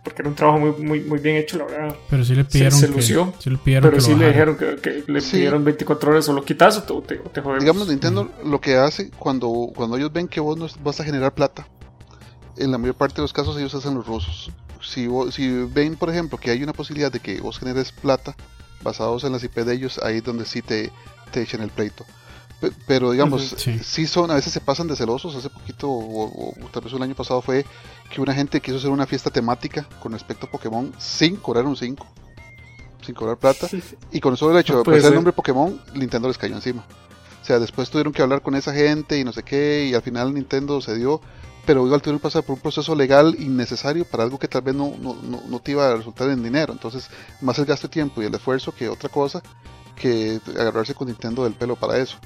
porque era un trabajo muy, muy, muy bien hecho, la verdad. Pero sí le pidieron. Se, lució. Sí le pidieron pero sí le dijeron que, le pidieron 24 horas o lo quitas o te, te, Digamos, Nintendo lo que hace cuando, cuando ellos ven que vos no vas a generar plata, en la mayor parte de los casos ellos hacen los rusos. Si, si ven, por ejemplo, que hay una posibilidad de que vos generes plata basados en las IP de ellos, ahí es donde sí te, te echan el pleito. pero digamos, sí. son, a veces se pasan de celosos. Hace poquito, o, tal vez el año pasado, fue que una gente quiso hacer una fiesta temática con respecto a Pokémon sin cobrar un 5, sin cobrar plata. Y con eso el hecho de aparecer el nombre Pokémon, Nintendo les cayó encima. O sea, después tuvieron que hablar con esa gente y no sé qué, y al final Nintendo se dio pero igual tuvieron que pasar por un proceso legal innecesario para algo que tal vez no, no, no, te iba a resultar en dinero. Entonces, más el gasto de tiempo y el esfuerzo que otra cosa que agarrarse con Nintendo del pelo para eso.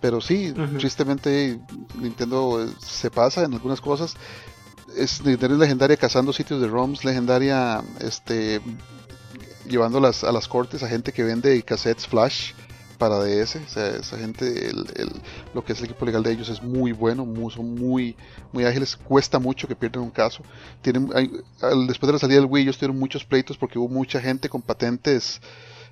Pero sí, tristemente Nintendo eh, se pasa en algunas cosas. Es, Nintendo es legendaria cazando sitios de ROMs, legendaria este, llevándolas a las cortes a gente que vende cassettes flash para DS. O sea, esa gente, el, lo que es el equipo legal de ellos es muy bueno, muy, son muy, muy ágiles. Cuesta mucho que pierdan un caso. Tienen, después de la salida del Wii, ellos tuvieron muchos pleitos porque hubo mucha gente con patentes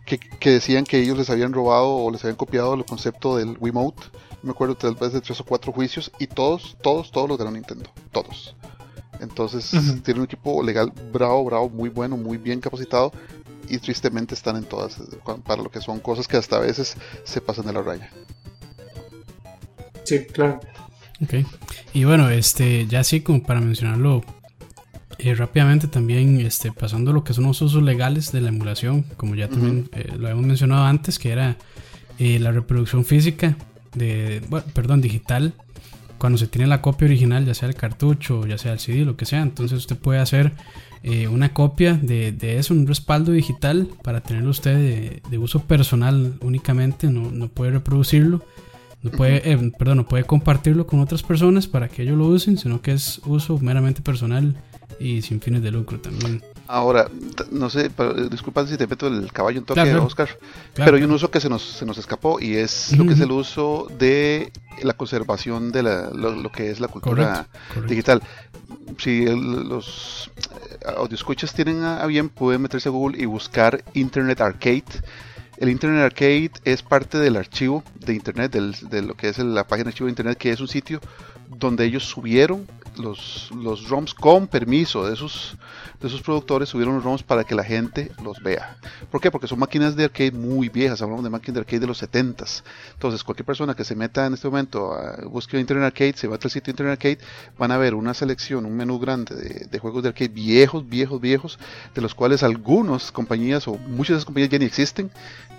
que, que, decían que ellos les habían robado o les habían copiado el concepto del Wiimote. Me acuerdo tal vez de tres o cuatro juicios y todos, todos, todos los la Nintendo. Todos. Entonces tiene un equipo legal bravo, bravo, muy bueno, muy bien capacitado y tristemente están en todas para lo que son cosas que hasta a veces se pasan de la raya. Sí, claro. Ok. Y bueno, este, ya así como para mencionarlo eh, rápidamente también, este, pasando lo que son los usos legales de la emulación, como ya también eh, lo hemos mencionado antes, que era eh, la reproducción física de, bueno, perdón, digital, cuando se tiene la copia original, ya sea el cartucho, ya sea el CD, lo que sea, entonces usted puede hacer una copia de, de, eso, un respaldo digital para tenerlo usted de, uso personal únicamente, no, no puede reproducirlo no puede, eh, perdón, no puede compartirlo con otras personas para que ellos lo usen, sino que es uso meramente personal y sin fines de lucro también. Ahora, no sé, eh, disculpa si te meto el caballo en toque, Oscar, pero hay un uso que se nos, se nos escapó y es lo que es el uso de la conservación de la, lo, que es la cultura digital. Si los eh, audioscuchas tienen a bien, pueden meterse a Google y buscar Internet Arcade. El Internet Arcade es parte del archivo de Internet, de lo que es la página de archivo de Internet, que es un sitio donde ellos subieron los, los ROMs con permiso de sus, de productores, subieron los ROMs para que la gente los vea. ¿Por qué? Porque son máquinas de arcade muy viejas, hablamos de máquinas de arcade de los 70s. Entonces, cualquier persona que se meta en este momento a buscar Internet Arcade, se va al sitio Internet Arcade, van a ver una selección, un menú grande de, de, juegos de arcade viejos, viejos, viejos, de los cuales algunas compañías o muchas de esas compañías ya ni existen.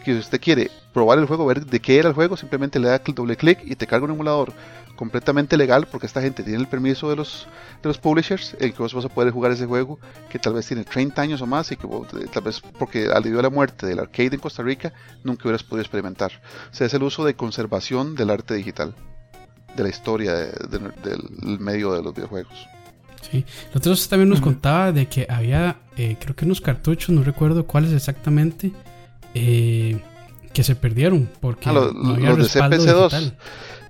Que si usted quiere probar el juego, ver de qué era el juego, simplemente le da doble clic y te carga un emulador completamente legal porque esta gente tiene el permiso de los, de los publishers en que vos vas a poder jugar ese juego que tal vez tiene 30 años o más y que eh, tal vez porque al debido a la muerte del arcade en Costa Rica nunca hubieras podido experimentar. O sea, es el uso de conservación del arte digital, de la historia del medio de los videojuegos. Sí, nosotros también nos contaba de que había, eh, creo que unos cartuchos, no recuerdo cuáles exactamente, eh, que se perdieron porque ah, no había los de CPC2.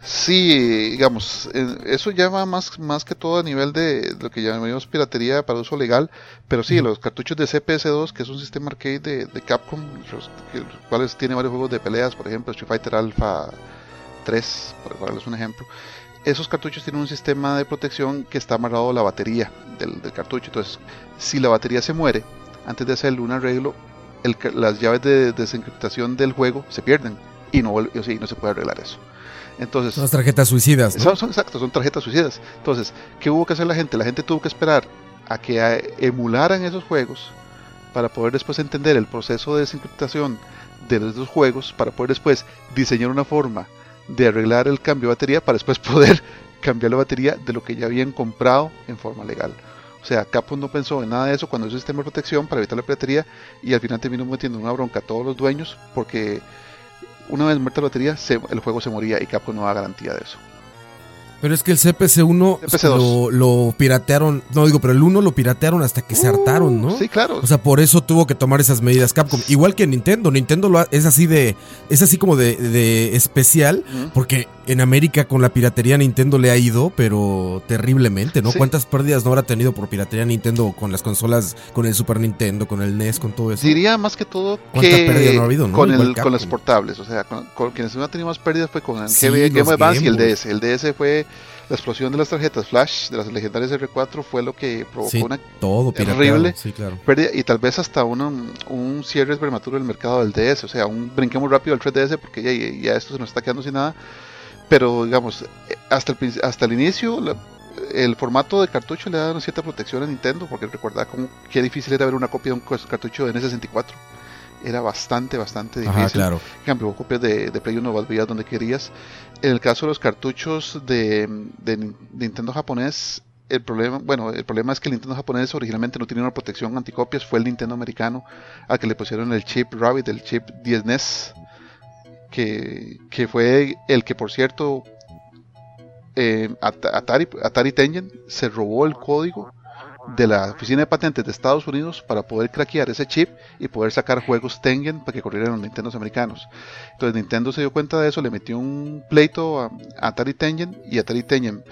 Sí, digamos, eso ya va más, más que todo a nivel de lo que llamamos piratería para uso legal, pero sí, los cartuchos de CPS2, que es un sistema arcade de, Capcom, los, cuales tiene varios juegos de peleas, por ejemplo, Street Fighter Alpha 3, por darles un ejemplo, esos cartuchos tienen un sistema de protección que está amarrado a la batería del, cartucho, entonces si la batería se muere, antes de hacerle un arreglo, las llaves de desencriptación del juego se pierden y no, y no se puede arreglar eso. Entonces, son tarjetas suicidas. Son, son, exacto, son tarjetas suicidas. Entonces, ¿qué hubo que hacer la gente? La gente tuvo que esperar a que emularan esos juegos para poder después entender el proceso de desencriptación de esos juegos, para poder después diseñar una forma de arreglar el cambio de batería, para después poder cambiar la batería de lo que ya habían comprado en forma legal. O sea, Capcom no pensó en nada de eso cuando hizo el sistema de protección para evitar la piratería y al final terminó metiendo una bronca a todos los dueños porque una vez muerta la batería, el juego se moría y Capcom no da garantía de eso. Pero es que el CPC1 lo, piratearon, no digo, pero el 1 lo piratearon hasta que se uh, hartaron, ¿no? Sí, claro. O sea, por eso tuvo que tomar esas medidas Capcom. Igual que Nintendo, Nintendo lo es así de, es así como de, especial, porque en América con la piratería Nintendo le ha ido, pero terriblemente, ¿no? ¿Cuántas pérdidas no habrá tenido por piratería Nintendo con las consolas, con el Super Nintendo, con el NES, con todo eso? Diría más que todo que no ha habido, ¿no? con, el, con los portables, o sea, con, quienes no han tenido más pérdidas fue con el Game, Advance y el DS. El DS fue la explosión de las tarjetas flash de las legendarias R4 fue lo que provocó una todo terrible pérdida y tal vez hasta un cierre prematuro del mercado del DS. O sea, un brinquemos rápido al 3DS porque ya, ya, esto se nos está quedando sin nada. Pero digamos, hasta el, hasta el inicio, el formato de cartucho le da una cierta protección a Nintendo porque recuerda cómo qué difícil era ver una copia de un cartucho de N64 era bastante, bastante difícil. Ajá, claro. En cambio, copias de, de Play 1 veías donde querías. En el caso de los cartuchos de, de, Nintendo japonés, el problema, bueno, el problema es que el Nintendo japonés originalmente no tenía una protección anticopias, fue el Nintendo americano al que le pusieron el chip Rabbit, el chip 10 NES, que, fue el que, por cierto, eh, Atari, Atari Tengen se robó el código de la Oficina de Patentes de Estados Unidos para poder craquear ese chip y poder sacar juegos Tengen para que corrieran los Nintendo americanos. Entonces Nintendo se dio cuenta de eso, le metió un pleito a, Atari Tengen y Atari Tengen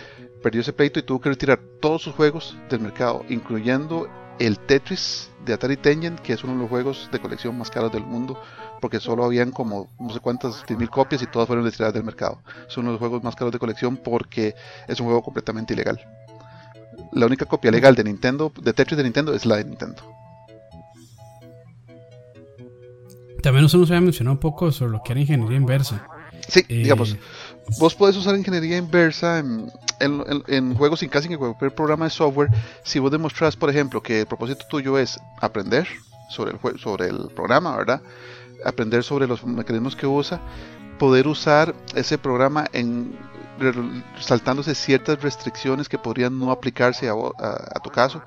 perdió ese pleito y tuvo que retirar todos sus juegos del mercado, incluyendo el Tetris de Atari Tengen, que es uno de los juegos de colección más caros del mundo, porque solo habían como no sé cuántas mil copias y todas fueron retiradas del mercado. Es uno de los juegos más caros de colección porque es un juego completamente ilegal. La única copia legal de Nintendo, de Tetris de Nintendo, es la de Nintendo. También nos había mencionado un poco sobre lo que era ingeniería inversa. Sí, eh, digamos, vos podés usar ingeniería inversa en, juegos sin casi en cualquier programa de software si vos demostrás, por ejemplo, que el propósito tuyo es aprender sobre el, sobre el programa, ¿verdad? Aprender sobre los mecanismos que usa, poder usar ese programa en saltándose ciertas restricciones que podrían no aplicarse a tu caso.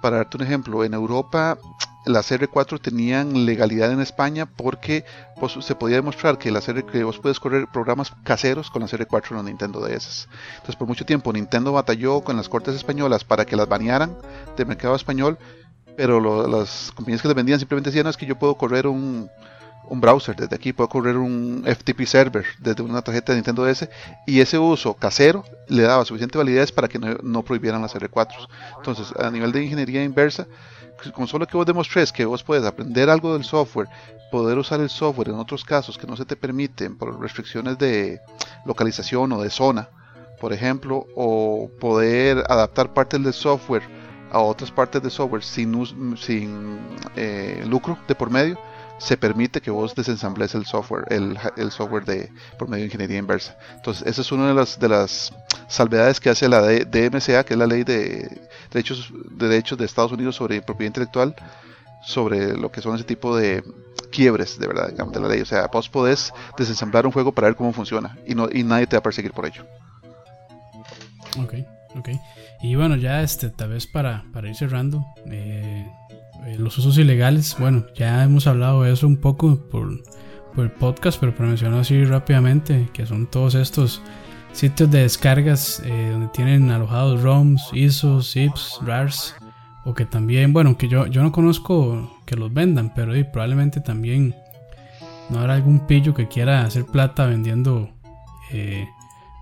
Para darte un ejemplo, en Europa las R4 tenían legalidad en España porque pues, se podía demostrar que, las R, que vos puedes correr programas caseros con las R4 en los Nintendo DS. Entonces por mucho tiempo Nintendo batalló con las cortes españolas para que las banearan del mercado español, pero las compañías que les vendían simplemente decían, es que yo puedo correr un, un browser desde aquí, puedo correr un FTP server desde una tarjeta de Nintendo DS y ese uso casero le daba suficiente validez para que no, no prohibieran las R4. Entonces a nivel de ingeniería inversa, con solo que vos demostres que vos puedes aprender algo del software, poder usar el software en otros casos que no se te permiten por restricciones de localización o de zona, por ejemplo, o poder adaptar partes del software a otras partes del software sin, sin eh, lucro de por medio, se permite que vos desensambles el software, el, software de por medio de ingeniería inversa. Entonces, esa es una de las, de las salvedades que hace la DMCA, que es la ley de derechos, de derechos de Estados Unidos sobre propiedad intelectual, sobre lo que son ese tipo de quiebres de verdad de la ley. O sea, vos podés desensamblar un juego para ver cómo funciona y, no, y nadie te va a perseguir por ello. Ok, ok. Y bueno, ya este, tal vez para, para ir cerrando, eh, eh, los usos ilegales, bueno, ya hemos hablado de eso un poco por, por el podcast, pero para mencionar así rápidamente, que son todos estos sitios de descargas eh, donde tienen alojados ROMs, ISOs, ZIPs, RARs, o que también, bueno, que yo, yo no conozco que los vendan, pero probablemente también no habrá algún pillo que quiera hacer plata vendiendo eh,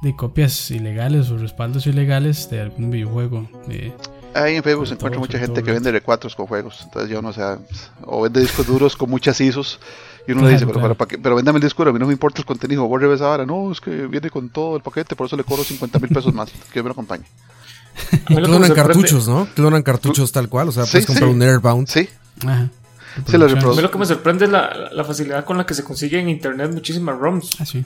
de copias ilegales o respaldos ilegales de algún videojuego. Ahí en Facebook se encuentra mucha gente que vende R4 con juegos. Entonces yo no sé, o vende discos duros con muchas ISOs. Y uno le dice, pero, pero, véndame el disco, a mí no me importa el contenido. Vos esa ahora. No, es que viene con todo el paquete, por eso le cobro 50 mil pesos más. Que me lo acompañe. y clonan cartuchos, ¿no? Clonan cartuchos tal cual. O sea, puedes comprar un Airbound. Sí. Ajá. Sí, lo a mí lo que me sorprende es la, la, facilidad con la que se consigue en internet muchísimas ROMs. Ah, sí.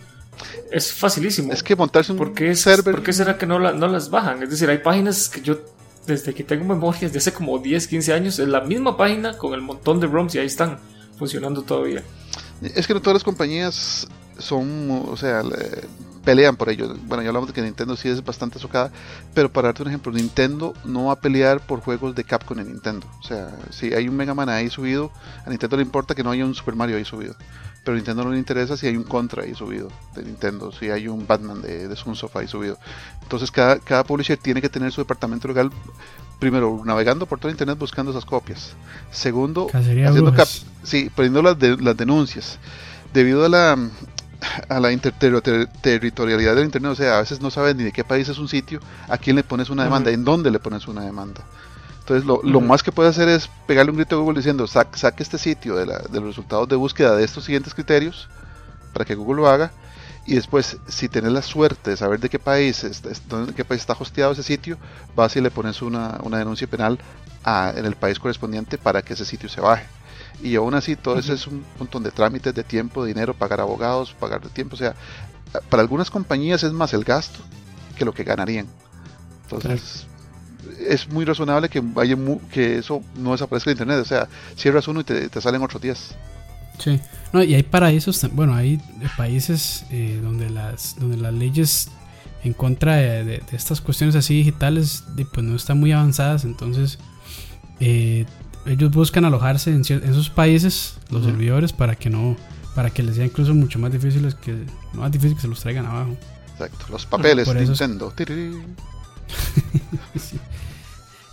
Es facilísimo. Es que montarse un ¿Por qué server. ¿Por qué será que no, la, no las bajan? Es decir, hay páginas que yo desde que tengo memorias de hace como 10, 15 años, es la misma página con el montón de ROMs y ahí están funcionando todavía. Es que no todas las compañías son, o sea, pelean por ello. Bueno, ya hablamos de que Nintendo sí es bastante socada, pero para darte un ejemplo, Nintendo no va a pelear por juegos de Capcom en Nintendo. O sea, si hay un Mega Man ahí subido, a Nintendo le importa que no haya un Super Mario ahí subido. Pero a Nintendo no le interesa si hay un Contra ahí subido de Nintendo, si hay un Batman de, de Sunsoft ahí subido. Entonces cada, cada publisher tiene que tener su departamento legal primero navegando por todo internet buscando esas copias. Segundo, haciendo sí, poniendo las, las denuncias. Debido a la a la interterritorialidad del internet, o sea, a veces no sabes ni de qué país es un sitio, a quién le pones una demanda, en dónde le pones una demanda. Entonces, lo, lo más que puedes hacer es pegarle un grito a Google diciendo, saque este sitio de, la, de los resultados de búsqueda de estos siguientes criterios, para que Google lo haga, y después, si tenés la suerte de saber de qué país, está, qué país está hosteado ese sitio, vas y le pones una, denuncia penal en el país correspondiente para que ese sitio se baje. Y aún así, todo eso es un montón de trámites de tiempo, de dinero, pagar abogados, pagar de tiempo. O sea, para algunas compañías es más el gasto que lo que ganarían. Entonces, es muy razonable que, vaya que eso no desaparezca de internet. O sea, cierras uno y te, te salen otros días. Sí, no, y hay paraísos, bueno, hay países eh, donde, las, donde las leyes en contra de, estas cuestiones así digitales pues no están muy avanzadas, entonces eh, ellos buscan alojarse en, esos países, los servidores, para que no, para que les sea incluso mucho más difícil que, más difícil que se los traigan abajo. Exacto, los papeles de Nintendo.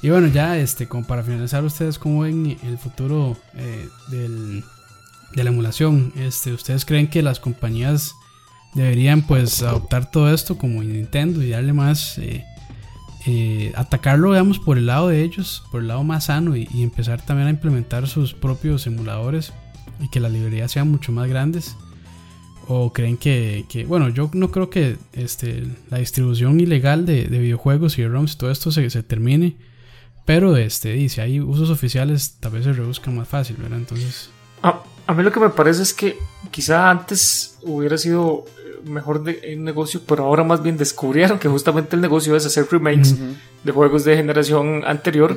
Y bueno, ya este, como para finalizar, ustedes cómo ven el futuro eh, del de la emulación. Este, ¿Ustedes creen que las compañías deberían pues adoptar todo esto como Nintendo y darle más... Eh, eh, atacarlo, digamos, por el lado de ellos, por el lado más sano y, empezar también a implementar sus propios emuladores y que las librerías sean mucho más grandes? ¿O creen que, bueno, yo no creo que este, la distribución ilegal de, videojuegos y de ROMs y todo esto se, se termine? Pero este, si hay usos oficiales, tal vez se rebusca más fácil, ¿verdad? Entonces... A, a mí lo que me parece es que quizá antes hubiera sido mejor de, un negocio, pero ahora más bien descubrieron que justamente el negocio es hacer remakes de juegos de generación anterior,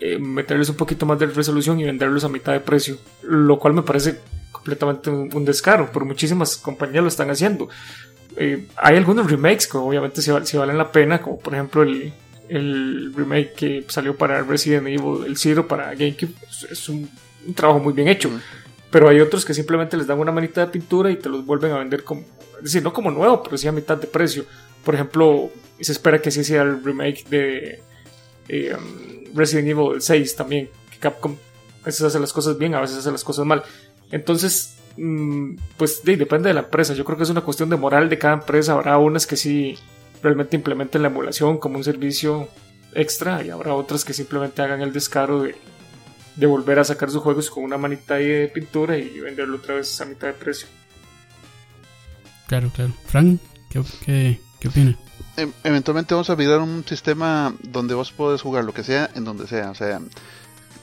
eh, meterles un poquito más de resolución y venderlos a mitad de precio, lo cual me parece completamente un, descaro, pero muchísimas compañías lo están haciendo. Eh, hay algunos remakes que obviamente sí, valen la pena, como por ejemplo el, el, remake que salió para Resident Evil, el Zero para GameCube, es un, trabajo muy bien hecho. Pero hay otros que simplemente les dan una manita de pintura y te los vuelven a vender como, es decir, no como nuevo, pero sí a mitad de precio. Por ejemplo, se espera que sí sea el remake de eh, um, Resident Evil 6 también, que Capcom a veces hace las cosas bien, a veces hace las cosas mal. Entonces, mm, pues depende de la empresa. Yo creo que es una cuestión de moral de cada empresa. Habrá unas que sí realmente implementen la emulación como un servicio extra y habrá otras que simplemente hagan el descaro de de volver a sacar sus juegos con una manita ahí de pintura y venderlo otra vez a mitad de precio. Claro, claro. Frank, ¿qué, qué, qué opina? Em, eventualmente vamos a mirar un sistema donde vos podés jugar lo que sea en donde sea. O sea,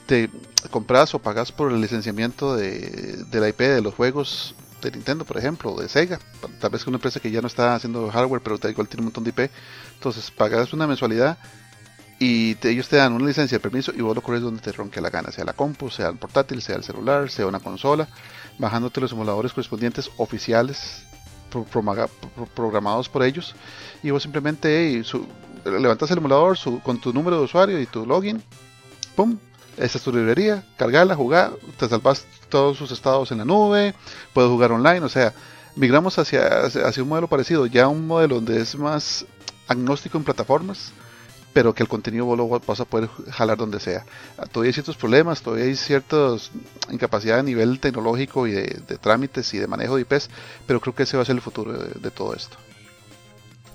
te compras o pagas por el licenciamiento de, de la IP de los juegos de Nintendo, por ejemplo, o de Sega. Tal vez una empresa que ya no está haciendo hardware, pero igual tiene un montón de IP. Entonces pagas una mensualidad y ellos te dan una licencia de permiso y vos lo corres donde te ronque la gana, sea la compu, sea el portátil, sea el celular, sea una consola, bajándote los emuladores correspondientes oficiales programados por ellos y vos simplemente levantas el emulador con tu número de usuario y tu login, pum, esa es tu librería, cargala, jugar, te salvas todos sus estados en la nube, puedes jugar online, o sea, migramos hacia, hacia un modelo parecido, ya un modelo donde es más agnóstico en plataformas, pero que el contenido vos lo vas a poder jalar donde sea. Ah, todavía hay ciertos problemas, todavía hay ciertas incapacidad a nivel tecnológico y de, trámites y de manejo de IPs, pero creo que ese va a ser el futuro de, todo esto.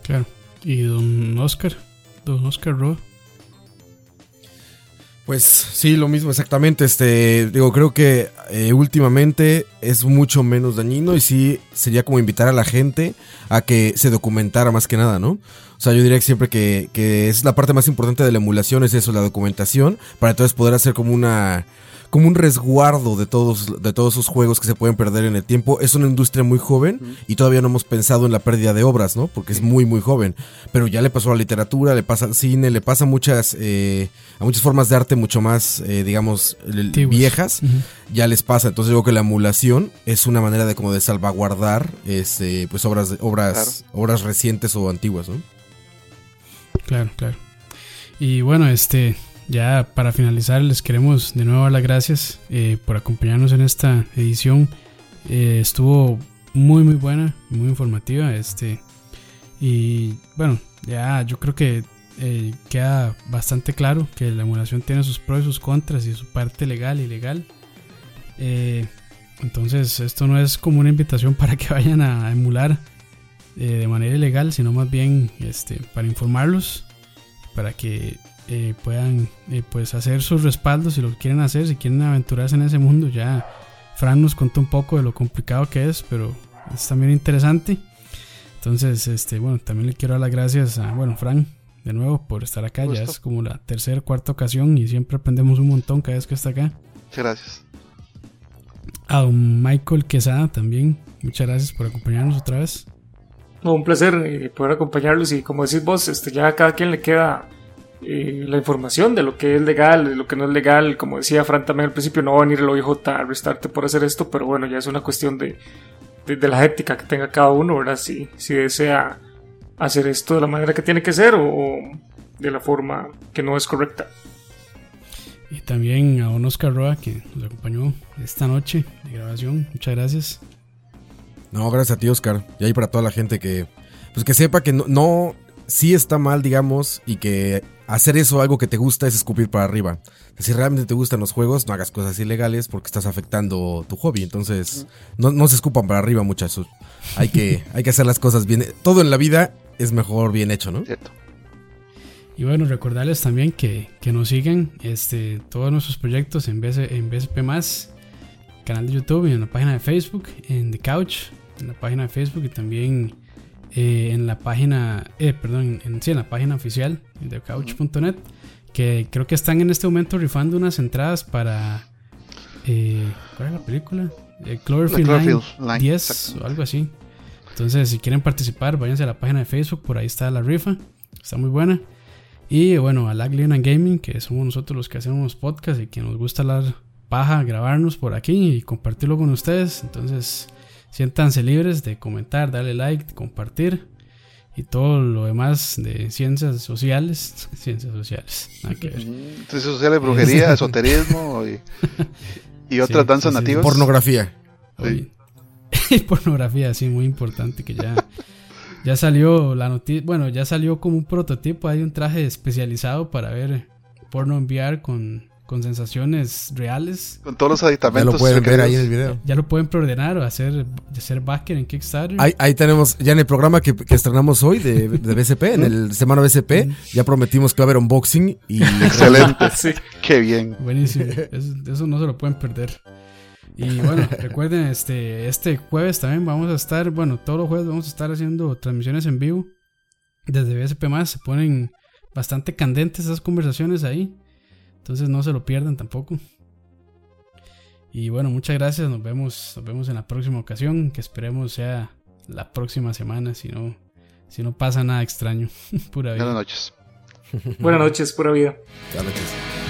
Claro. ¿Y don Oscar? Don Oscar Rowe. Pues sí, lo mismo exactamente. Este, digo, creo que eh, últimamente es mucho menos dañino y sí sería como invitar a la gente a que se documentara más que nada, ¿no? O sea, yo diría que siempre que, que es la parte más importante de la emulación es eso, la documentación, para entonces poder hacer como una como un resguardo de todos, de todos esos juegos que se pueden perder en el tiempo. Es una industria muy joven y todavía no hemos pensado en la pérdida de obras, ¿no? Porque es muy, muy joven. Pero ya le pasó a la literatura, le pasa al cine, le pasa a muchas, eh, a muchas formas de arte mucho más, eh, digamos, viejas. Ya les pasa. Entonces yo creo que la emulación es una manera de como de salvaguardar este, pues obras, obras, obras recientes o antiguas, ¿no? Claro, claro. Y bueno, este, ya para finalizar, les queremos de nuevo dar las gracias eh, por acompañarnos en esta edición. Eh, estuvo muy muy buena, muy informativa. Este, y bueno, ya yo creo que eh, queda bastante claro que la emulación tiene sus pros y sus contras y su parte legal y legal. entonces, esto no es como una invitación para que vayan a emular de manera ilegal, sino más bien este, para informarlos, para que eh, puedan eh, pues hacer sus respaldos si lo quieren hacer, si quieren aventurarse en ese mundo. Ya Fran nos contó un poco de lo complicado que es, pero es también interesante. Entonces, este, bueno, también le quiero dar las gracias a, bueno, Fran, de nuevo por estar acá. Ya es como la tercera, cuarta ocasión y siempre aprendemos un montón cada vez que está acá. Muchas gracias. A don Michael Quesada también, muchas gracias por acompañarnos otra vez. un placer eh, poder acompañarlos y como decís vos, este, ya a cada quien le queda eh, la información de lo que es legal, de lo que no es legal. Como decía Fran también al principio, no va a venir el OIJ a arrestarte por hacer esto, pero bueno, ya es una cuestión de, de, la ética que tenga cada uno, ¿verdad? Si, si desea hacer esto de la manera que tiene que ser o, de la forma que no es correcta. Y también a Don Oscar Roa que nos acompañó esta noche de grabación. Muchas gracias. No, gracias a ti, Oscar. Y ahí para toda la gente que, pues que sepa que no, no sí está mal, digamos, y que hacer eso algo que te gusta es escupir para arriba. Si realmente te gustan los juegos, no hagas cosas ilegales porque estás afectando tu hobby. Entonces, no, se escupan para arriba, muchachos. Hay que, hay que hacer las cosas bien. Todo en la vida es mejor bien hecho, ¿no? Cierto. Y bueno, recordarles también que, nos sigan este, todos nuestros proyectos en, BSP, en BSP, canal de YouTube y en la página de Facebook, en The Couch. en la página de Facebook y también eh, en la página, eh, perdón, en, sí, en la página oficial de couch.net, que creo que están en este momento rifando unas entradas para... Eh, ¿Cuál es la película? Cloverfield, 10 o algo así. Entonces, si quieren participar, váyanse a la página de Facebook, por ahí está la rifa, está muy buena. Y bueno, a Lag Gaming, que somos nosotros los que hacemos podcast y que nos gusta hablar paja, grabarnos por aquí y compartirlo con ustedes. Entonces, siéntanse libres de comentar, darle like, compartir y todo lo demás de ciencias sociales. Ciencias sociales, Ciencias sociales, brujería, esoterismo y, otras danzas nativas. Pornografía. pornografía, sí, muy importante que ya. Ya salió la noticia, bueno, ya salió como un prototipo, hay un traje especializado para ver porno enviar con con sensaciones reales. Con todos los aditamentos. Ya lo pueden ver ahí en el video. Ya lo pueden preordenar o hacer, hacer backer en Kickstarter. Ahí, tenemos, ya en el programa que, estrenamos hoy de, de BCP, en el semana BCP, ya prometimos que va a haber unboxing y... Excelente, sí. Qué bien. Buenísimo, eso, no se lo pueden perder. Y bueno, recuerden, este, este jueves también vamos a estar, bueno, todos los jueves vamos a estar haciendo transmisiones en vivo desde BSP más. Se ponen bastante candentes esas conversaciones ahí. Entonces no se lo pierdan tampoco. Y bueno, muchas gracias. Nos vemos, nos vemos en la próxima ocasión. Que esperemos sea la próxima semana. Si no, si no pasa nada extraño. pura vida. Buenas noches. Buenas noches, pura vida. Buenas noches.